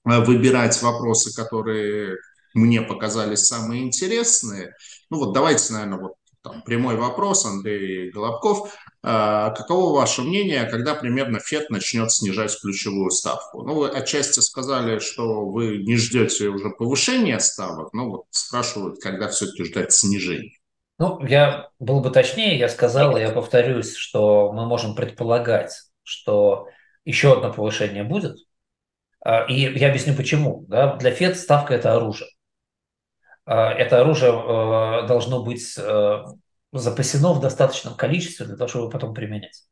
выбирать вопросы, которые мне показались самые интересные. Ну вот давайте, наверное, вот там, прямой вопрос, Андрей Голубков. А, каково ваше мнение, когда примерно ФЕД начнет снижать ключевую ставку? Ну, вы отчасти сказали, что вы не ждете уже повышения ставок, но вот спрашивают, когда все-таки ждать снижения. Ну, я был бы точнее, я сказал, я повторюсь, что мы можем предполагать, что еще одно повышение будет. А, и я объясню почему. Да? Для ФЕД ставка – это оружие. А, это оружие э, должно быть э, запасено в достаточном количестве для того, чтобы потом применять.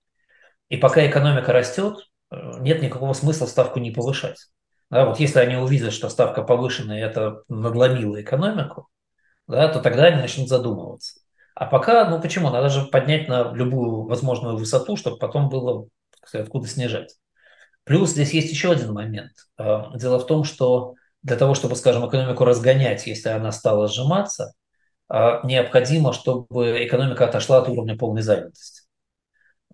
И пока экономика растет, э, нет никакого смысла ставку не повышать. Да, вот если они увидят, что ставка повышена, и это надломило экономику, да, то тогда они начнут задумываться. А пока, ну почему? Надо же поднять на любую возможную высоту, чтобы потом было, сказать, откуда снижать. Плюс здесь есть еще один момент. Дело в том, что для того, чтобы, скажем, экономику разгонять, если она стала сжиматься, а, необходимо, чтобы экономика отошла от уровня полной занятости.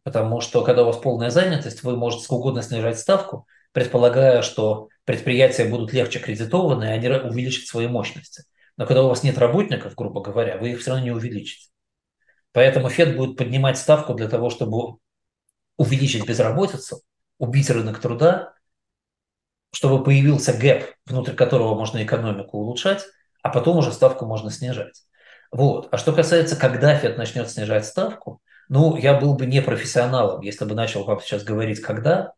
Потому что когда у вас полная занятость, вы можете сколько угодно снижать ставку, предполагая, что предприятия будут легче кредитованы, и они увеличат свои мощности. Но когда у вас нет работников, грубо говоря, вы их все равно не увеличите. Поэтому Фед будет поднимать ставку для того, чтобы увеличить безработицу, убить рынок труда чтобы появился гэп, внутрь которого можно экономику улучшать, а потом уже ставку можно снижать. Вот. А что касается, когда Фед начнет снижать ставку, ну, я был бы не профессионалом, если бы начал вам сейчас говорить, когда,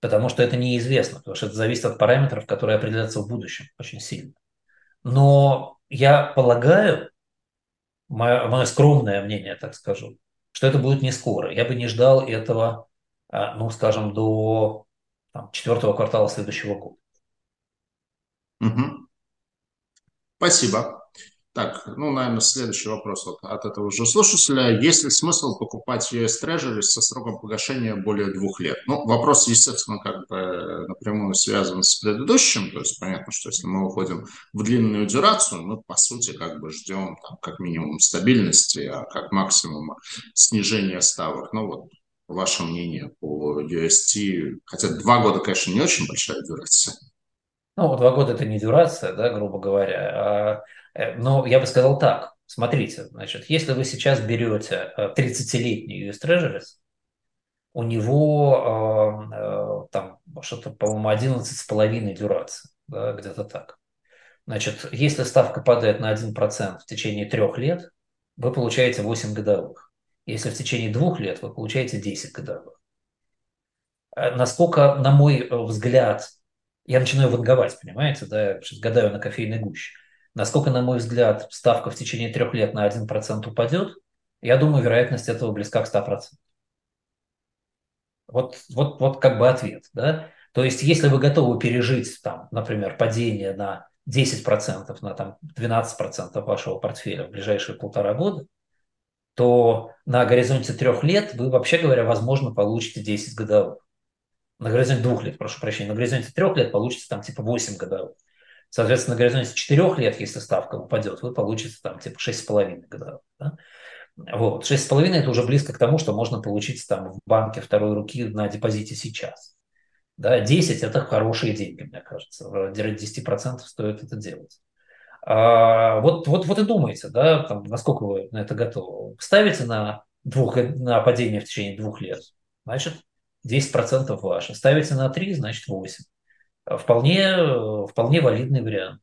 потому что это неизвестно, потому что это зависит от параметров, которые определятся в будущем очень сильно. Но я полагаю, мое, мое скромное мнение, так скажу, что это будет не скоро. Я бы не ждал этого, а, ну, скажем, до там, четвертого квартала следующего года. Угу. Спасибо. Так, ну, наверное, следующий вопрос вот от этого же слушателя. Есть ли смысл покупать US Treasury со сроком погашения более двух лет? Ну, вопрос, естественно, как бы напрямую связан с предыдущим. То есть понятно, что если мы уходим в длинную дюрацию, мы, по сути, как бы ждем там, как минимум стабильности, а как максимум снижения ставок. Ну, вот ваше мнение по UST? Хотя два года, конечно, не очень большая дюрация. Ну, два года это не дюрация, да, грубо говоря. А, э, но я бы сказал так. Смотрите, значит, если вы сейчас берете 30-летний э, US Treasuries, у него э, там что-то, по-моему, 11,5 дюрации, да, где-то так. Значит, если ставка падает на 1% в течение трех лет, вы получаете 8 годовых если в течение двух лет вы получаете 10 годовых. Э, насколько, на мой э, взгляд, я начинаю ванговать, понимаете, да, я гадаю на кофейной гуще. Насколько, на мой взгляд, ставка в течение трех лет на 1% упадет, я думаю, вероятность этого близка к 100%. Вот, вот, вот как бы ответ. Да? То есть, если вы готовы пережить, там, например, падение на 10%, на там, 12% вашего портфеля в ближайшие полтора года, то на горизонте трех лет вы, вообще говоря, возможно, получите 10 годовых. На горизонте двух лет, прошу прощения, на горизонте трех лет получите там типа 8 годовых. Соответственно, на горизонте четырех лет, если ставка упадет, вы получите там типа 6,5 годовых. Да? Вот. 6,5 это уже близко к тому, что можно получить там в банке второй руки на депозите сейчас. Да, 10 это хорошие деньги, мне кажется. Ради 10% стоит это делать. А, вот, вот, вот и думайте, да, там, насколько вы на это готовы. Ставите на, двух, на падение в течение двух лет, значит, 10% ваше. Ставите на 3, значит, 8. Вполне, вполне валидный вариант.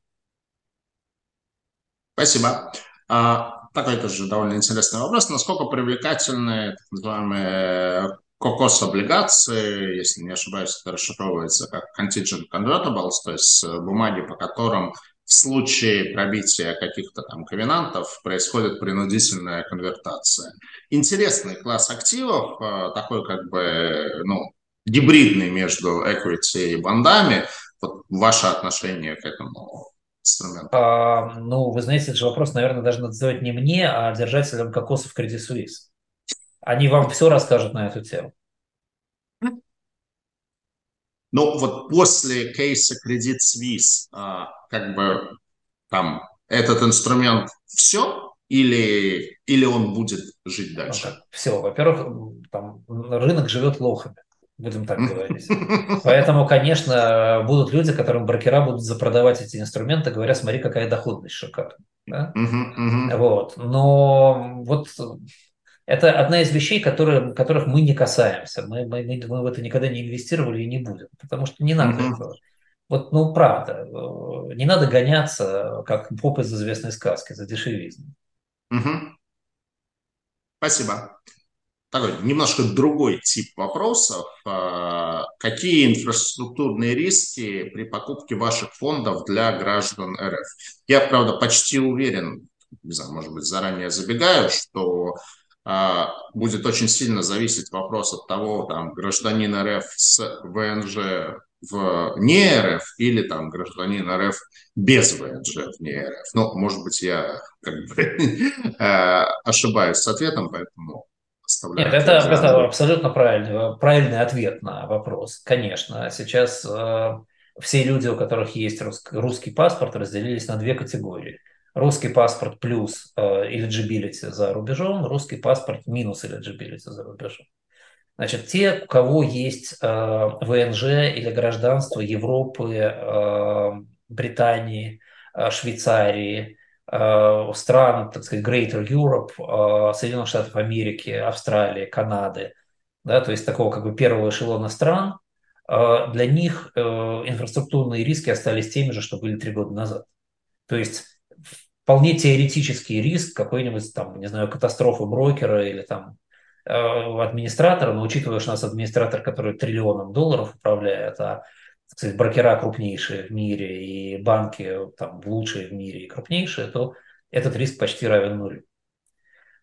Спасибо. А, такой тоже довольно интересный вопрос. Насколько привлекательны так называемые кокос-облигации, если не ошибаюсь, это расшифровывается как contingent convertibles, то есть бумаги, по которым в случае пробития каких-то там ковенантов происходит принудительная конвертация. Интересный класс активов, э, такой как бы, ну, гибридный между equity и бандами. Вот ваше отношение к этому инструменту? А, ну, вы знаете, это же вопрос, наверное, даже надо задавать не мне, а держателям кокосов Credit Suisse. Они вам все расскажут на эту тему. Ну, вот после кейса Credit Suisse, а, как бы там этот инструмент все или, или он будет жить дальше? Ну, все. Во-первых, там рынок живет лохами будем так говорить. Поэтому, конечно, будут люди, которым брокера будут запродавать эти инструменты, говоря, смотри, какая доходность шикарная. Да? Вот. Но вот это одна из вещей, которые, которых мы не касаемся. Мы, мы, мы в это никогда не инвестировали и не будем, потому что не надо этого. Вот, ну, правда, э, не надо гоняться, как поп из известной сказки, за дешевизм. Спасибо такой немножко другой тип вопросов. А, какие инфраструктурные риски при покупке ваших фондов для граждан РФ? Я, правда, почти уверен, не знаю, может быть, заранее забегаю, что а, будет очень сильно зависеть вопрос от того, там, гражданин РФ с ВНЖ в не РФ или там гражданин РФ без ВНЖ в не РФ. Ну, может быть, я как бы а, ошибаюсь с ответом, поэтому нет, это, это абсолютно правильный, правильный ответ на вопрос. Конечно, сейчас э, все люди, у которых есть рус, русский паспорт, разделились на две категории. Русский паспорт плюс э, eligibility за рубежом, русский паспорт минус eligibility за рубежом. Значит, те, у кого есть э, ВНЖ или гражданство Европы, э, Британии, э, Швейцарии, Э, стран, так сказать, Greater Europe, э, Соединенных Штатов Америки, Австралии, Канады, да, то есть такого как бы первого эшелона стран, э, для них инфраструктурные риски остались теми же, что были три года назад. То есть вполне теоретический риск какой-нибудь там, не знаю, катастрофы брокера или там администратора, но учитывая, что у нас администратор, который триллионом долларов управляет, а сказать, брокера крупнейшие в мире и банки там, лучшие в мире и крупнейшие, то этот риск почти равен нулю.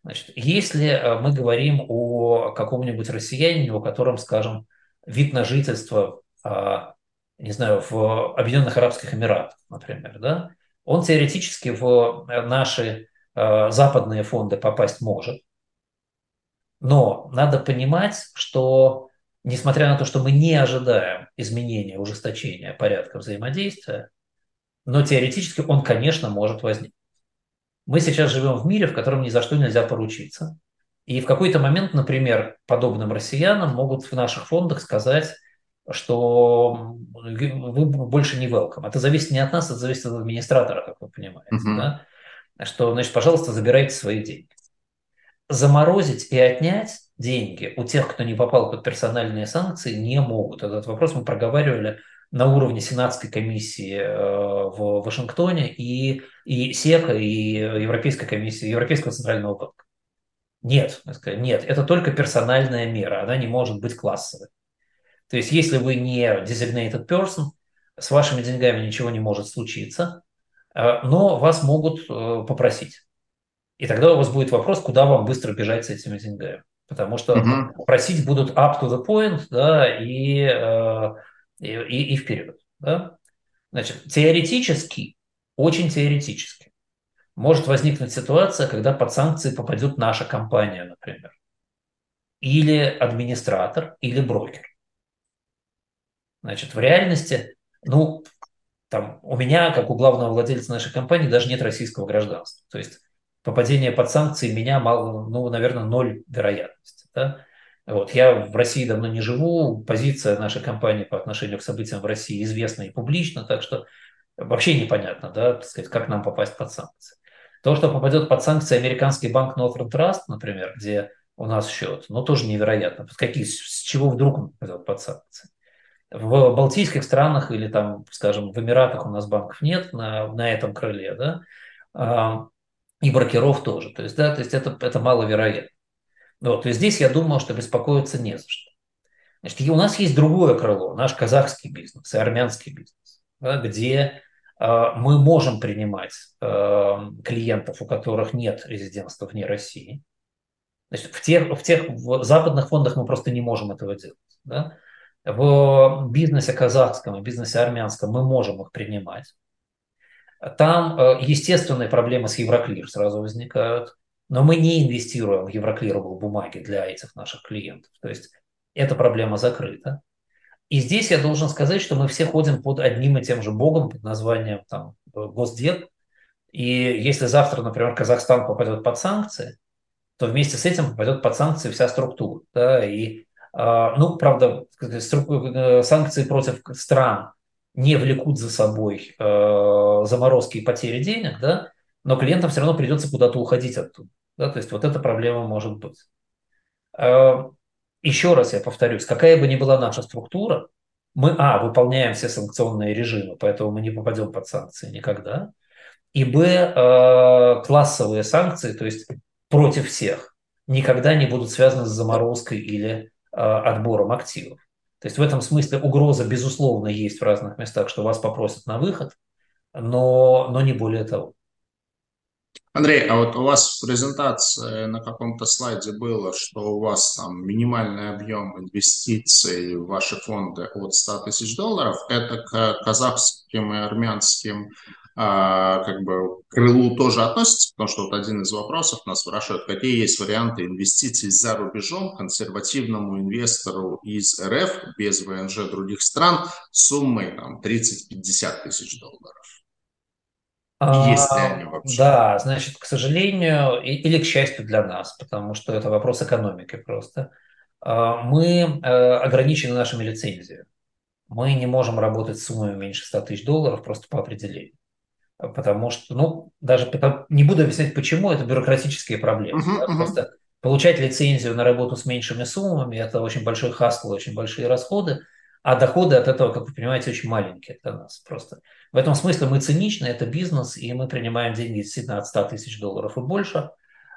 Значит, если э, мы говорим о каком-нибудь россиянине, у котором, скажем, вид на жительство, а, не знаю, в Объединенных Арабских Эмиратах, например, да, он теоретически в наши э, западные фонды попасть может. Но надо понимать, что несмотря на то, что мы не ожидаем изменения, ужесточения порядка взаимодействия, но теоретически он, конечно, может возникнуть. Мы сейчас живем в мире, в котором ни за что нельзя поручиться. И в какой-то момент, например, подобным россиянам могут в наших фондах сказать, что вы больше не welcome. Это зависит не от нас, это зависит от администратора, как вы понимаете. Uh-huh. Да? Что, значит, пожалуйста, забирайте свои деньги. Заморозить и отнять деньги у тех, кто не попал под персональные санкции, не могут. Этот вопрос мы проговаривали на уровне Сенатской комиссии э, в Вашингтоне и, и СЕКа, и Европейской комиссии, Европейского центрального банка. Нет, нет, это только персональная мера, она не может быть классовой. То есть, если вы не designated person, с вашими деньгами ничего не может случиться, э, но вас могут э, попросить. И тогда у вас будет вопрос, куда вам быстро бежать с этими деньгами потому что угу. просить будут up to the point, да, и, э, и, и вперед, да. Значит, теоретически, очень теоретически, может возникнуть ситуация, когда под санкции попадет наша компания, например, или администратор, или брокер. Значит, в реальности, ну, там, у меня, как у главного владельца нашей компании, даже нет российского гражданства. То есть попадение под санкции меня, мало, ну, наверное, ноль вероятности. Да? Вот. Я в России давно не живу, позиция нашей компании по отношению к событиям в России известна и публична, так что вообще непонятно, да, так сказать, как нам попасть под санкции. То, что попадет под санкции американский банк Northern Trust, например, где у нас счет, ну, тоже невероятно. Какие, с чего вдруг он попадет под санкции? В Балтийских странах или там, скажем, в Эмиратах у нас банков нет на, на этом крыле, да, и брокеров тоже. То есть, да, то есть это, это маловероятно. Вот, то есть здесь я думаю, что беспокоиться не за что. Значит, и у нас есть другое крыло, наш казахский бизнес и армянский бизнес, да, где э, мы можем принимать э, клиентов, у которых нет резидентства вне России. Значит, в тех, в тех в западных фондах мы просто не можем этого делать. Да? В бизнесе казахском и бизнесе армянском мы можем их принимать. Там э, естественные проблемы с Евроклир сразу возникают, но мы не инвестируем в евроклировые бумаги для этих наших клиентов. То есть эта проблема закрыта. И здесь я должен сказать, что мы все ходим под одним и тем же богом под названием там, Госдеп. И если завтра, например, Казахстан попадет под санкции, то вместе с этим попадет под санкции вся структура. Да, и, а, ну, правда, э, санкции против стран не влекут за собой э, заморозки и потери денег, да, но клиентам все равно придется куда-то уходить оттуда. Да, то есть вот эта проблема может быть. Э, еще раз я повторюсь, какая бы ни была наша структура, мы, а, выполняем все санкционные режимы, поэтому мы не попадем под санкции никогда, и, б, э, классовые санкции, то есть против всех, никогда не будут связаны с заморозкой или э, отбором активов. То есть в этом смысле угроза, безусловно, есть в разных местах, что вас попросят на выход, но, но не более того. Андрей, а вот у вас в презентации на каком-то слайде было, что у вас там минимальный объем инвестиций в ваши фонды от 100 тысяч долларов. Это к казахским и армянским как бы к крылу тоже относится, потому что вот один из вопросов нас спрашивают, какие есть варианты инвестиций за рубежом консервативному инвестору из РФ без ВНЖ других стран суммой там 30-50 тысяч долларов. Есть ли они вообще? Да, значит, к сожалению, или к счастью для нас, потому что это вопрос экономики просто, а, мы э, ограничены нашими лицензиями. Мы не можем работать с суммой меньше 100 тысяч долларов просто по определению потому что, ну, даже не буду объяснять, почему, это бюрократические проблемы. Uh-huh, да? uh-huh. Просто получать лицензию на работу с меньшими суммами – это очень большой хасл, очень большие расходы, а доходы от этого, как вы понимаете, очень маленькие для нас просто. В этом смысле мы циничны, это бизнес, и мы принимаем деньги действительно от 100 тысяч долларов и больше.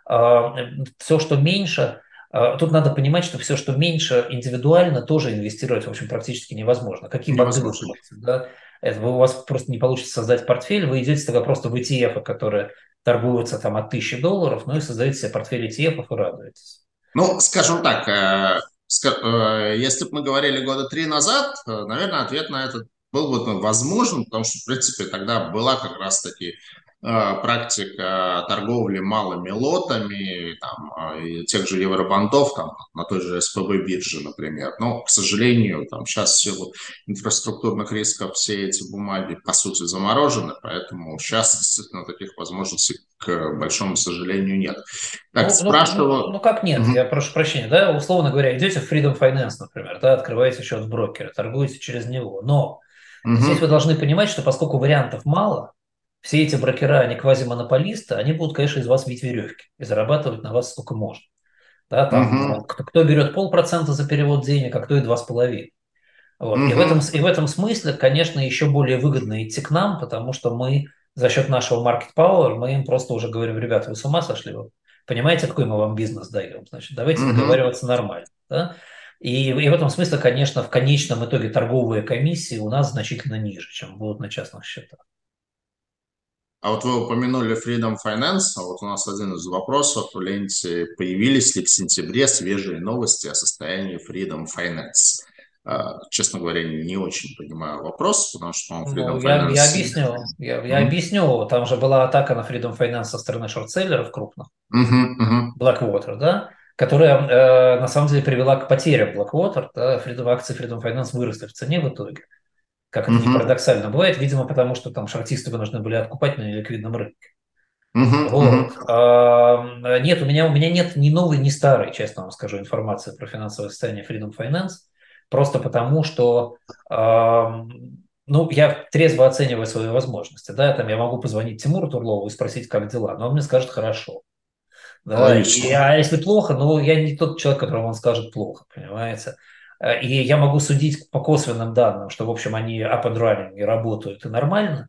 А, все, что меньше, а, Тут надо понимать, что все, что меньше индивидуально, тоже инвестировать, в общем, практически невозможно. Какие невозможно. вы да? Это у вас просто не получится создать портфель, вы идете тогда просто в ETF, которые торгуются там от 1000 долларов, ну и создаете себе портфель ETF и радуетесь. Ну, скажем так, э, э, если бы мы говорили года три назад, э, наверное, ответ на этот был бы возможен, потому что, в принципе, тогда была как раз-таки практика торговли малыми лотами, там, э, тех же евробандов, там, на той же СПБ бирже, например. Но, к сожалению, там, сейчас в силу инфраструктурных рисков все эти бумаги, по сути, заморожены, поэтому сейчас действительно таких возможностей, к большому сожалению, нет. Так, ну, ну спрашиваю... Ну, ну, как нет? Угу. Я прошу прощения, да, условно говоря, идете в Freedom Finance, например, да, открываете счет в брокере, торгуете через него, но угу. здесь вы должны понимать, что поскольку вариантов мало, все эти брокера, они квазимонополисты, они будут, конечно, из вас бить веревки и зарабатывать на вас сколько можно. Да, там, угу. кто, кто берет полпроцента за перевод денег, а кто и два с половиной. Вот. Угу. И, в этом, и в этом смысле, конечно, еще более выгодно идти к нам, потому что мы за счет нашего market power, мы им просто уже говорим, ребята, вы с ума сошли? Вы понимаете, какой мы вам бизнес даем? Значит, давайте угу. договариваться нормально. Да? И, и в этом смысле, конечно, в конечном итоге торговые комиссии у нас значительно ниже, чем будут на частных счетах. А вот вы упомянули Freedom Finance, а вот у нас один из вопросов в ленте, появились ли в сентябре свежие новости о состоянии Freedom Finance? А, честно говоря, не очень понимаю вопрос, потому что он Freedom ну, Finance... Я, я объясню, я, я mm-hmm. объясню, там же была атака на Freedom Finance со стороны шортселлеров крупных, mm-hmm, mm-hmm. Blackwater, да, которая э, на самом деле привела к потерям Blackwater, да, Freedom, акции Freedom Finance выросли в цене в итоге как это не парадоксально бывает, видимо, потому что там шартисты вынуждены были откупать на неликвидном рынке. Uh-huh, вот. uh-huh. А, нет, у меня, у меня нет ни новой, ни старой, честно вам скажу, информации про финансовое состояние Freedom Finance, просто потому что а, ну, я трезво оцениваю свои возможности. Да, там я могу позвонить Тимуру Турлову и спросить, как дела, но он мне скажет хорошо. Да, и, а если плохо, ну, я не тот человек, которому он скажет плохо, понимаете. Э, и я могу судить по косвенным данным, что, в общем, они running и работают и нормально.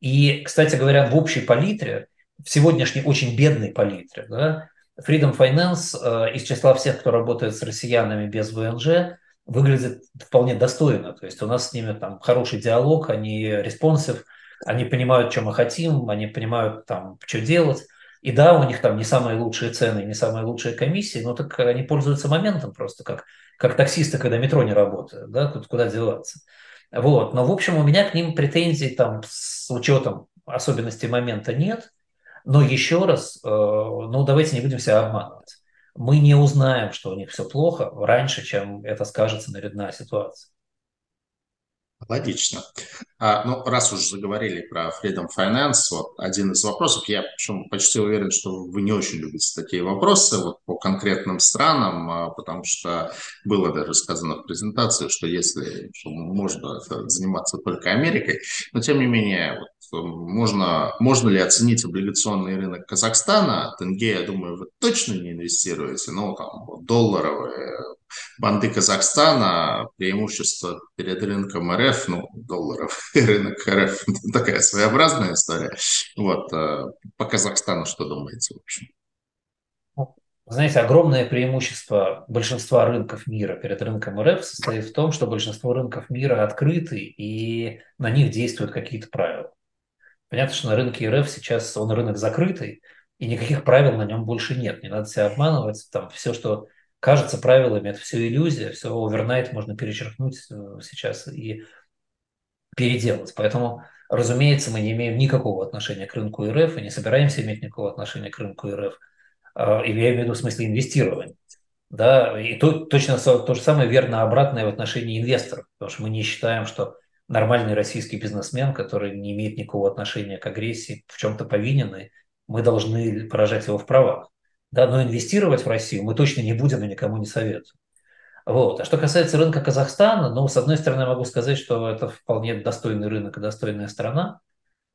И, кстати говоря, в общей палитре в сегодняшней очень бедной палитре, да, Freedom Finance э, из числа всех, кто работает с россиянами без ВНЖ, выглядит вполне достойно. То есть у нас с ними там хороший диалог, они responsive, они понимают, что мы хотим, они понимают, там, что делать. И да, у них там не самые лучшие цены, не самые лучшие комиссии, но так они пользуются моментом просто, как, как таксисты, когда метро не работает, да, куда деваться. Вот. Но, в общем, у меня к ним претензий там с учетом особенностей момента нет. Но еще раз, э, ну давайте не будем себя обманывать. Мы не узнаем, что у них все плохо раньше, чем это скажется на нарядная ситуация. Логично. А, ну, раз уж заговорили про Freedom Finance, вот один из вопросов, я причем почти уверен, что вы не очень любите такие вопросы вот, по конкретным странам, а, потому что было даже сказано в презентации, что если что можно заниматься только Америкой, но тем не менее, вот, можно, можно ли оценить облигационный рынок Казахстана? Тенге, я думаю, вы точно не инвестируете, но там долларовые банды Казахстана, преимущество перед рынком РФ, ну, долларов, рынок РФ, такая своеобразная история. Вот, э, по Казахстану что думаете, в общем? Ну, знаете, огромное преимущество большинства рынков мира перед рынком РФ состоит в том, что большинство рынков мира открыты и на них действуют какие-то правила. Понятно, что на рынке РФ сейчас он рынок закрытый, и никаких правил на нем больше нет. Не надо себя обманывать. Там все, что кажется правилами, это все иллюзия, все овернайт можно перечеркнуть э, сейчас и переделать. Поэтому, разумеется, мы не имеем никакого отношения к рынку РФ и не собираемся иметь никакого отношения к рынку РФ. А, и я имею в виду в смысле инвестирования. Да, и то, точно то же самое верно обратное в отношении инвесторов, потому что мы не считаем, что нормальный российский бизнесмен, который не имеет никакого отношения к агрессии, в чем-то повинен, мы должны поражать его в правах. Да, но инвестировать в Россию мы точно не будем и никому не советуем. Вот. А что касается рынка Казахстана, ну, с одной стороны, могу сказать, что это вполне достойный рынок и достойная страна.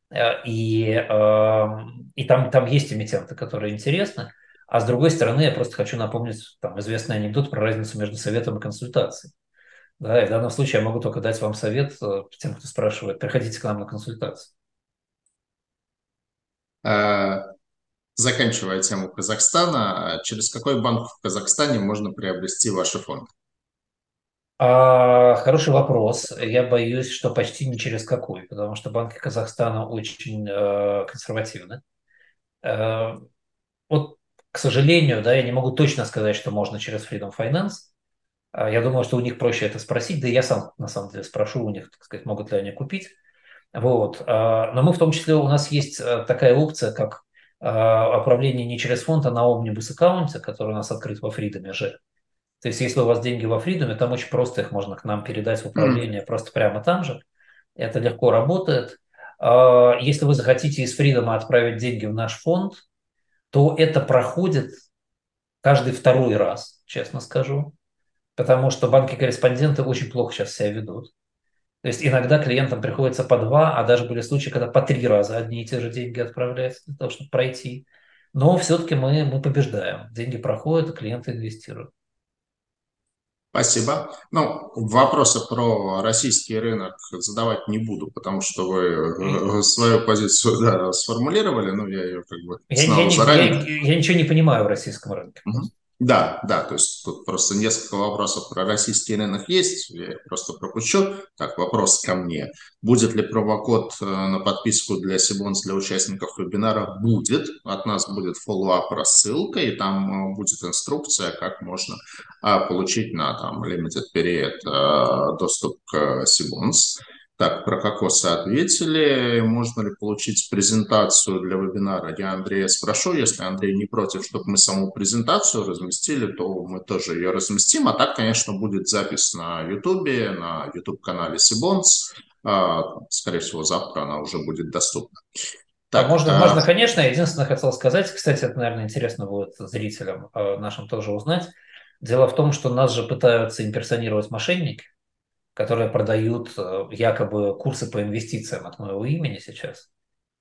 Э, и, эм, и там, там есть эмитенты, которые интересны. А с другой стороны, я просто хочу напомнить там, известный анекдот про разницу между советом и консультацией. Да, и в данном случае я могу только дать вам совет э, тем, кто спрашивает, приходите к нам на консультацию. Э, заканчивая тему Казахстана, через какой банк в Казахстане можно приобрести ваши фонды? А, хороший вопрос. Я боюсь, что почти не через какой, потому что банки Казахстана очень э, консервативны. Э, вот, к сожалению, да, я не могу точно сказать, что можно через Freedom Finance. Э, я думаю, что у них проще это спросить, да и я сам, на самом деле, спрошу у них, так сказать, могут ли они купить. Вот. Э, но мы в том числе, у нас есть э, такая опция, как а, управление не через фонд, а на Omnibus аккаунте, который у нас открыт во Фридоме же. То есть, если у вас деньги во Фридоме, там очень просто их можно к нам передать в управление mm. просто прямо там же. Это легко работает. А, если вы захотите из Фридома отправить деньги в наш фонд, то это проходит каждый второй раз, честно скажу. Потому что банки-корреспонденты очень плохо сейчас себя ведут. То есть иногда клиентам приходится по два, а даже были случаи, когда по три раза одни и те же деньги отправляются для того, чтобы пройти. Но все-таки мы, мы побеждаем. Деньги проходят, клиенты инвестируют. Спасибо. Ну, вопросы про российский рынок задавать не буду, потому что вы э, свою позицию да, сформулировали, но я ее как бы я, я, заранее. Я, я ничего не понимаю в российском рынке. Угу. Да, да, то есть тут просто несколько вопросов про российский рынок есть, я просто пропущу. Так, вопрос ко мне. Будет ли промокод э, на подписку для Cbonds для участников вебинара? Будет. От нас будет follow-up рассылка, и там э, будет инструкция, как можно а, получить на там limited period э, доступ к Cbonds. Так, про кокосы ответили. Можно ли получить презентацию для вебинара? Я Андрея спрошу. Если Андрей не против, чтобы мы саму презентацию разместили, то мы тоже ее разместим. А так, конечно, будет запись на YouTube, на YouTube-канале Cbonds. А, скорее всего, завтра она уже будет доступна. Так, можно, а... можно, конечно. Единственное, хотел сказать, кстати, это, наверное, интересно будет зрителям э, нашим тоже узнать. Дело в том, что нас же пытаются имперсонировать мошенники которые продают э, якобы курсы по инвестициям от моего имени сейчас.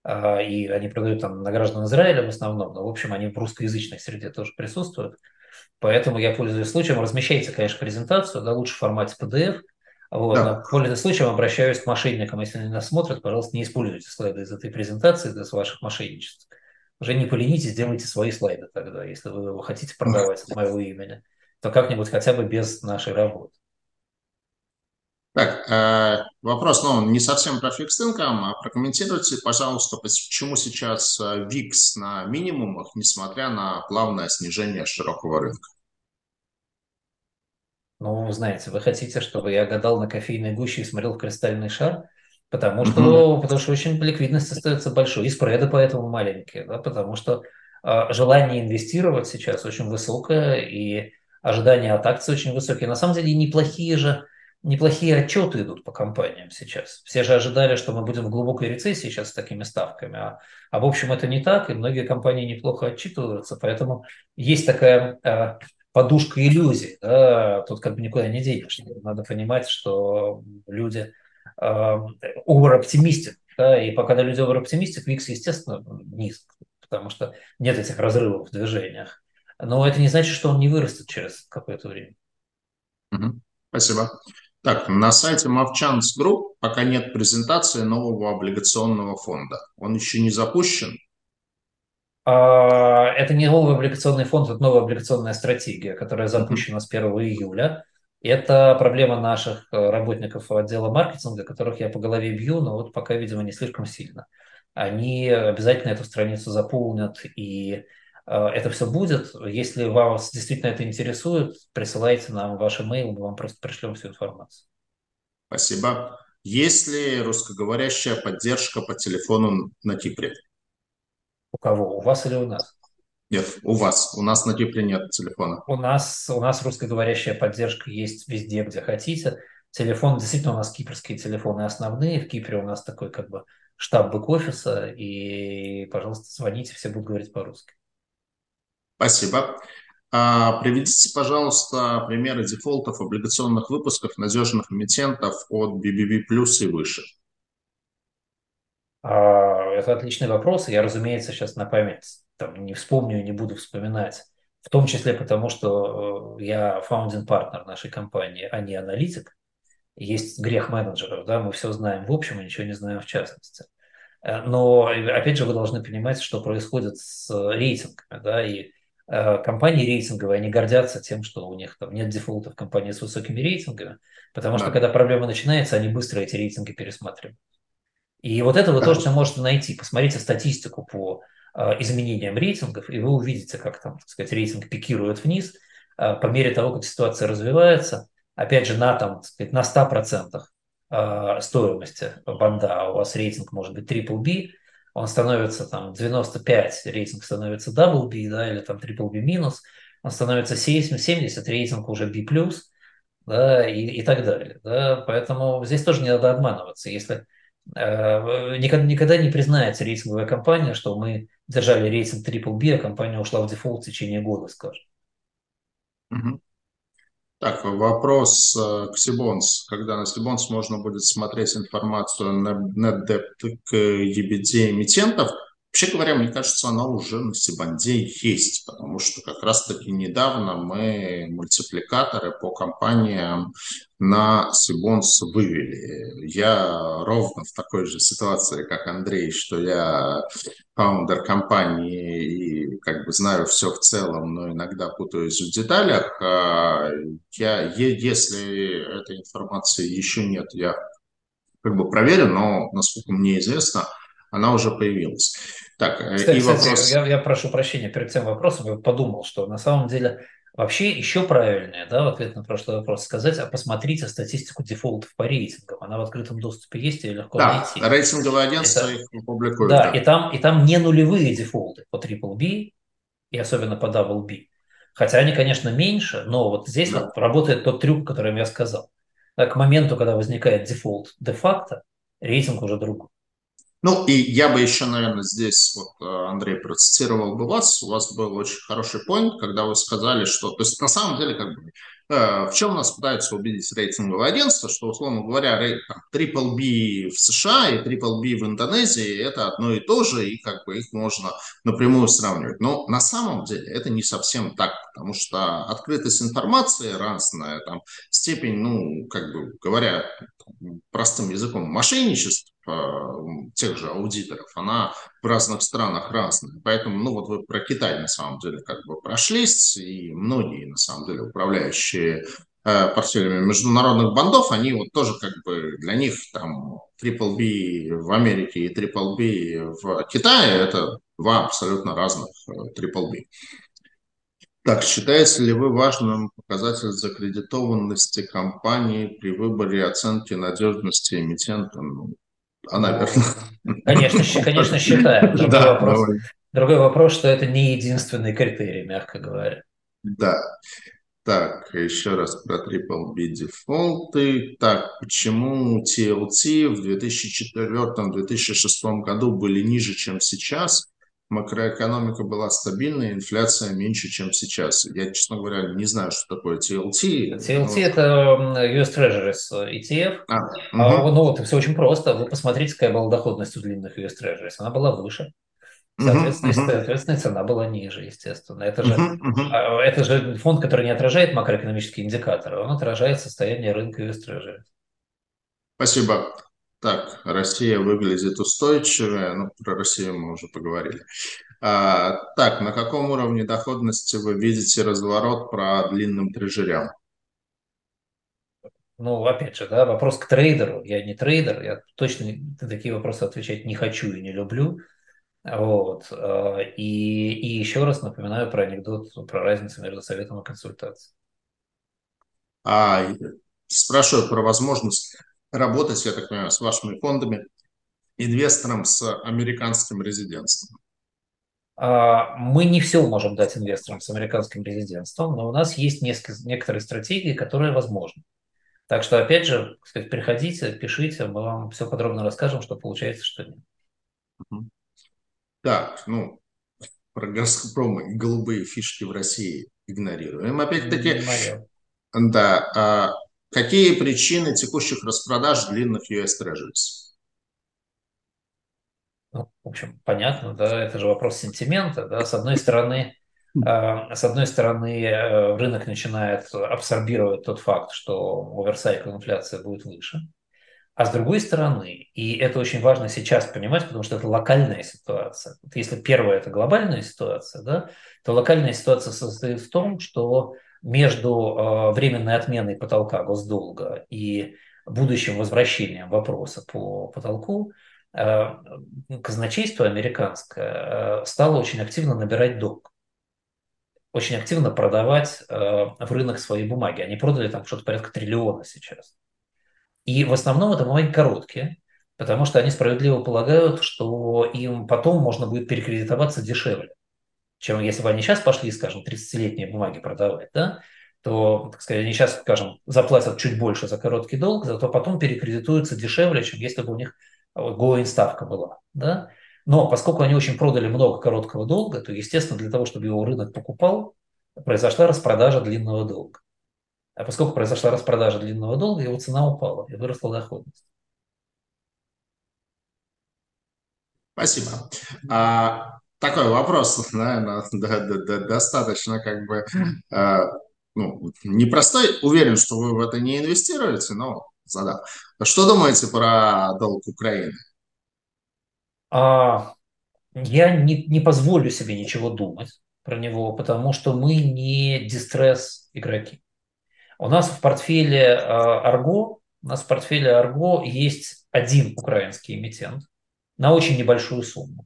А, и они продают там на граждан Израиля в основном, но, в общем, они в русскоязычной среде тоже присутствуют. Поэтому я пользуюсь случаем. Размещайте, конечно, презентацию, да, лучше в формате PDF. Вот, да. Пользуясь случаем, обращаюсь к мошенникам. Если они нас смотрят, пожалуйста, не используйте слайды из этой презентации для ваших мошенничеств. уже не поленитесь, сделайте свои слайды тогда, если вы хотите продавать от моего имени, то как-нибудь хотя бы без нашей работы. Так, э, вопрос, ну, не совсем про фикс income, а прокомментируйте, пожалуйста, почему сейчас VIX э, на минимумах, несмотря на плавное снижение широкого рынка? Ну, знаете, вы хотите, чтобы я гадал на кофейной гуще и смотрел в кристальный шар? Потому что, mm-hmm. потому что очень ликвидность остается большой, и спреды поэтому маленькие, да, потому что э, желание инвестировать сейчас очень высокое, и ожидания от акций очень высокие. На самом деле неплохие же неплохие отчеты идут по компаниям сейчас. Все же ожидали, что мы будем в глубокой рецессии сейчас с такими ставками, а, а в общем это не так, и многие компании неплохо отчитываются, поэтому есть такая а, подушка иллюзий, да, тут как бы никуда не денешься. Надо понимать, что люди а, овер-оптимистят, да, и пока люди овер-оптимистят, ВИКС, естественно, низк, потому что нет этих разрывов в движениях. Но это не значит, что он не вырастет через какое-то время. Спасибо. Так, на сайте Mavchance Group пока нет презентации нового облигационного фонда. Он еще не запущен? А, это не новый облигационный фонд, это новая облигационная стратегия, которая запущена с 1 июля. Это проблема наших э, работников отдела маркетинга, которых я по голове бью, но вот пока, видимо, не слишком сильно. Они обязательно эту страницу заполнят, и это все будет. Если вас действительно это интересует, присылайте нам ваш имейл, мы вам просто пришлем всю информацию. Спасибо. Есть ли русскоговорящая поддержка по телефону на Кипре? У кого? У вас или у нас? Нет, у вас. У нас на Кипре нет телефона. У нас, у нас русскоговорящая поддержка есть везде, где хотите. Телефон, действительно, у нас кипрские телефоны основные. В Кипре у нас такой как бы штаб бэк-офиса. И, пожалуйста, звоните, все будут говорить по-русски. Спасибо. А, приведите, пожалуйста, примеры дефолтов облигационных выпусков надежных эмитентов от BBB и выше. А, это отличный вопрос. Я, разумеется, сейчас на память там, не вспомню, не буду вспоминать. В том числе потому, что э, я фаундинг партнер нашей компании, а не аналитик. Есть грех менеджеров, да, мы все знаем в общем, и ничего не знаем в частности. Э, но, опять же, вы должны понимать, что происходит с рейтингами, да, и Э, компании рейтинговые, они гордятся тем, что у них там нет дефолтов компании с высокими рейтингами, потому что когда проблема начинается, они быстро эти рейтинги пересматривают. И вот это вы да. тоже можете найти. Посмотрите статистику по э, изменениям рейтингов, и вы увидите, как там, так сказать, рейтинг пикирует вниз э, по мере того, как ситуация развивается. Опять же, на, там, сказать, на 100% э, стоимости банда а у вас рейтинг может быть triple B, он становится там 95, рейтинг становится double B, да, или там triple B минус, он становится 70, рейтинг уже B+, да, и, и так далее. Да. Поэтому здесь тоже не надо обманываться. Если э, никогда, никогда не признается рейтинговая компания, что мы держали рейтинг triple B, а компания ушла в дефолт в течение года, скажем. Угу. Так, вопрос э, к Cbonds. Когда на Cbonds можно будет смотреть информацию на Net Debt к EBITDA эмитентов, Вообще говоря, мне кажется, она уже на Сибанде есть, потому что как раз-таки недавно мы мультипликаторы по компаниям на Сибонс вывели. Я ровно в такой же ситуации, как Андрей, что я фаундер компании и как бы знаю все в целом, но иногда путаюсь в деталях. А я, если этой информации еще нет, я как бы проверю, но насколько мне известно, она уже появилась. Так, э, кстати, и вопрос... Кстати, я, я прошу прощения перед тем вопросом, я подумал, что на самом деле вообще еще правильнее, да, в ответ на прошлый вопрос сказать, а посмотрите статистику дефолтов по рейтингам. Она в открытом доступе есть, ее легко да, найти. рейтинговые агентства Это... их публикуют. Да, да, И, там, и там не нулевые дефолты по Triple B и особенно по Double B. Хотя они, конечно, меньше, но вот здесь да. вот работает тот трюк, о котором я сказал. Да, к моменту, когда возникает дефолт де-факто, рейтинг уже другой. Ну, и я бы еще, наверное, здесь, вот э, Андрей процитировал бы вас, у вас был очень хороший point, когда вы сказали, что, то есть на самом деле, как бы, э, в чем нас пытаются убедить рейтинговое агентство, что, условно говоря, рейт, там, в США и Triple B в Индонезии это одно и то же, и как бы их можно напрямую сравнивать. Но на самом деле это не совсем так, потому что открытость информации разная, там, степень, ну, как бы говоря простым языком, мошенничества тех же аудиторов, она в разных странах разная. Поэтому, ну вот вы про Китай на самом деле как бы прошлись, и многие на самом деле управляющие э, портфелями международных бандов, они вот тоже как бы для них там Triple B в Америке и Triple B в Китае это два абсолютно разных Triple B. Так, считаете ли вы важным показатель закредитованности компании при выборе оценки надежности эмитента? Ну, а, наверное. Конечно, конечно, считаем. Другой, да, вопрос, другой вопрос, что это не единственный критерий, мягко говоря. Да. Так, еще раз про Triple B дефолты. Так, почему TLT в 2004-2006 году были ниже, чем сейчас? Макроэкономика была стабильная, инфляция меньше, чем сейчас. Я, честно говоря, не знаю, что такое TLT. TLT но... это US Treasuries ETF. А, угу. Ну вот, все очень просто. Вы посмотрите, какая была доходность у длинных US Treasuries. Она была выше. Соответственно, uh-huh, соответственно, цена была ниже, естественно. Это же, uh-huh, uh-huh. это же фонд, который не отражает макроэкономические индикаторы, он отражает состояние рынка US Treasury. Спасибо. Так, Россия выглядит устойчивая, ну, про Россию мы уже поговорили. А, так, на каком уровне доходности вы видите разворот про длинным трежерям? Ну, опять же, да, вопрос к трейдеру. Я не трейдер, я точно на такие вопросы отвечать не хочу и не люблю. Вот. А, и, и еще раз напоминаю про анекдот, про разницу между советом и консультацией. А, спрашиваю про возможность работать, я так понимаю, с вашими фондами, инвестором с американским резидентством. А, мы не все можем дать инвесторам с американским резидентством, но у нас есть несколько, некоторые стратегии, которые возможны. Так что, опять же, сказать, приходите, пишите, мы вам все подробно расскажем, что получается, что нет. Так, ну, про Газпром и голубые фишки в России игнорируем. Опять-таки, да, а какие причины текущих распродаж длинных US Treasuries? Ну, в общем, понятно, да, это же вопрос сентимента, да, с одной стороны, э, с одной стороны, э, рынок начинает абсорбировать тот факт, что оверсайкл инфляция будет выше, а с другой стороны, и это очень важно сейчас понимать, потому что это локальная ситуация. Вот если первая – это глобальная ситуация, да, то локальная ситуация состоит в том, что между э, временной отменой потолка госдолга и будущим возвращением вопроса по потолку э, казначейство американское э, стало очень активно набирать долг очень активно продавать в рынок свои бумаги. Они продали там что-то порядка триллиона сейчас. И в основном это бумаги короткие, потому что они справедливо полагают, что им потом можно будет перекредитоваться дешевле, чем если бы они сейчас пошли, скажем, 30-летние бумаги продавать, да, то, так сказать, они сейчас, скажем, заплатят чуть больше за короткий долг, зато потом перекредитуются дешевле, чем если бы у них going ставка была. Да? Но поскольку они очень продали много короткого долга, то, естественно, для того, чтобы его рынок покупал, произошла распродажа длинного долга. А поскольку произошла распродажа длинного долга, его цена упала и выросла доходность. Спасибо. А, такой вопрос, наверное, да, да, да, достаточно как бы а, ну, непростой. Уверен, что вы в это не инвестируете, но задам. Что думаете про долг Украины? А, я не, не позволю себе ничего думать про него, потому что мы не дистресс игроки. У нас в портфеле Арго, у нас в портфеле Арго есть один украинский эмитент на очень небольшую сумму,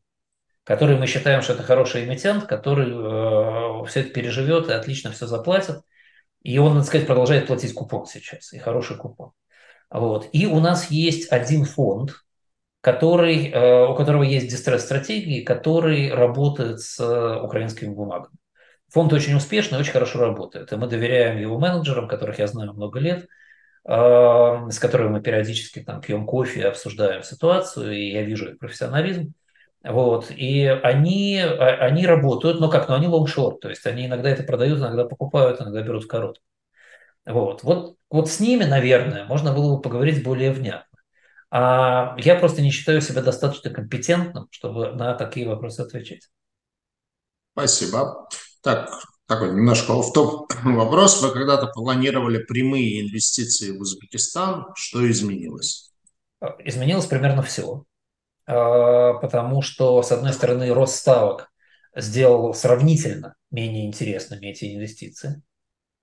который мы считаем, что это хороший эмитент, который э, все это переживет и отлично все заплатит. И он, надо сказать, продолжает платить купон сейчас, и хороший купон. Вот. И у нас есть один фонд, который, э, у которого есть дистресс-стратегии, который работает с украинскими бумагами. Фонд очень успешный, очень хорошо работает. И мы доверяем его менеджерам, которых я знаю много лет, а, с которыми мы периодически там пьем кофе, обсуждаем ситуацию, и я вижу их профессионализм. Вот. И они, а, они работают, но как? Но они лонгшорт, то есть они иногда это продают, иногда покупают, иногда берут в короткую. Вот. Вот, вот с ними, наверное, можно было бы поговорить более внятно. А я просто не считаю себя достаточно компетентным, чтобы на такие вопросы отвечать. Спасибо. Так, такой немножко в топ вопрос. Вы когда-то планировали прямые инвестиции в Узбекистан. Что изменилось? Изменилось примерно все, потому что, с одной стороны, рост ставок сделал сравнительно менее интересными эти инвестиции.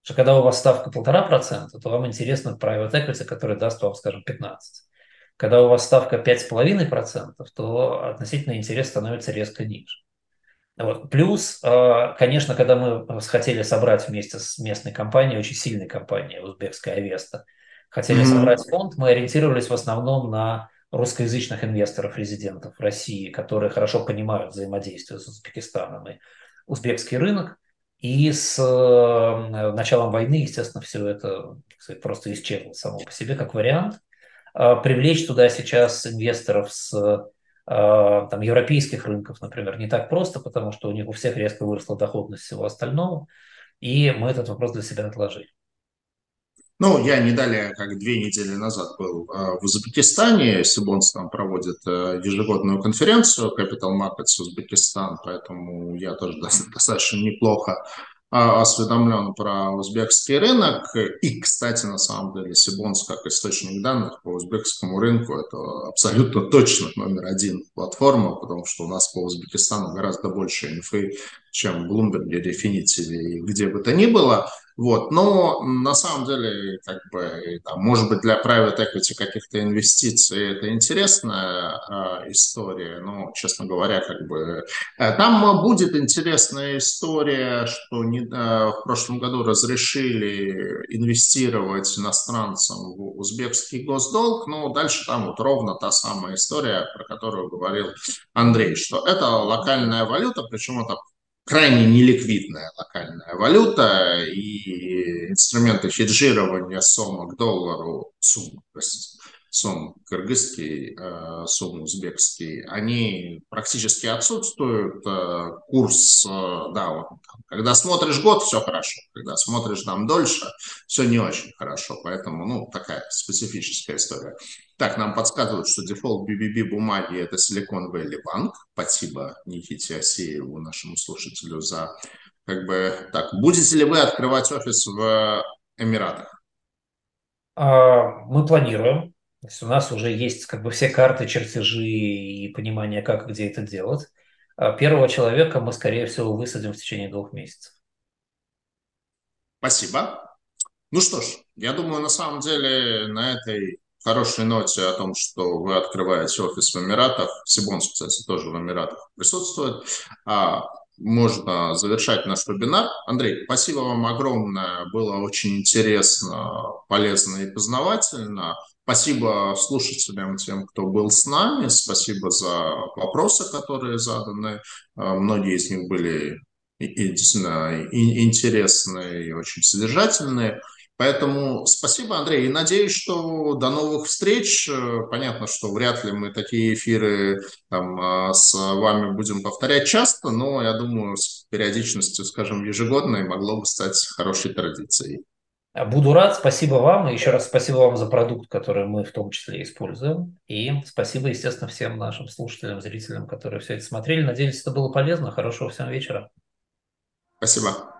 Что когда у вас ставка полтора процента, то вам интересно private equity, который даст вам, скажем, 15. Когда у вас ставка 5,5%, то относительно интерес становится резко ниже. Вот. Плюс, а, конечно, когда мы хотели собрать вместе с местной компанией, очень сильной компанией, узбекская Авеста, хотели mm-hmm. собрать фонд, мы ориентировались в основном на русскоязычных инвесторов, резидентов в России, которые хорошо понимают взаимодействие с Узбекистаном и узбекский рынок. И с э, началом войны, естественно, все это сказать, просто исчезло само по себе как вариант. А, привлечь туда сейчас инвесторов с а, там, европейских рынков, например, не так просто, потому что у них у всех резко выросла доходность всего остального, и мы этот вопрос для себя отложили. Ну, я не далее, как две недели назад был э, в Узбекистане. Сибонс там проводит э, ежегодную конференцию Capital Markets Узбекистан, поэтому я тоже достаточно неплохо а, осведомлен про узбекский рынок. И, кстати, на самом деле, Сибонс как источник данных по узбекскому рынку – это абсолютно точно номер один платформа, потому что у нас по Узбекистану гораздо больше инфы, чем в Bloomberg, Refinitiv и где бы то ни было. Вот. Но на самом деле, как бы, там, может быть, для private equity каких-то инвестиций это интересная э, история, но, честно говоря, как бы э, там будет интересная история, что не, э, в прошлом году разрешили инвестировать иностранцам в узбекский госдолг, но дальше там вот ровно та самая история, про которую говорил Андрей, что это локальная валюта, причем это крайне неликвидная локальная валюта и инструменты хеджирования сомма к доллару, сумма, простите, сом кыргызский, э, сом узбекский, они практически отсутствуют. Э, курс, э, да, вот, когда смотришь год, все хорошо, когда смотришь там дольше, все не очень хорошо, поэтому, ну, такая специфическая история. Так, нам подсказывают, что дефолт BBB бумаги – это Silicon Valley Bank. Спасибо Никите Асееву, нашему слушателю, за как бы так. Будете ли вы открывать офис в Эмиратах? А, мы планируем. То есть у нас уже есть как бы все карты, чертежи и понимание, как где это делать. А первого человека мы, скорее всего, высадим в течение двух месяцев. Спасибо. Ну что ж, я думаю, на самом деле на этой хорошей ноте о том, что вы открываете офис в Эмиратах, Сибонс, кстати, тоже в Эмиратах присутствует, а, можно завершать наш вебинар. Андрей, спасибо вам огромное, было очень интересно, полезно и познавательно. Спасибо слушателям, тем, кто был с нами. Спасибо за вопросы, которые заданы. А, многие из них были действительно интересные и очень содержательные. Поэтому спасибо, Андрей, и надеюсь, что до новых встреч. Понятно, что вряд ли мы такие эфиры там, а, с вами будем повторять часто, но я думаю, с периодичностью, скажем, ежегодной могло бы стать хорошей традицией. Буду рад, спасибо вам. И еще раз спасибо вам за продукт, который мы в том числе используем. И спасибо, естественно, всем нашим слушателям, зрителям, которые все это смотрели. Надеюсь, это было полезно. Хорошего всем вечера. Спасибо.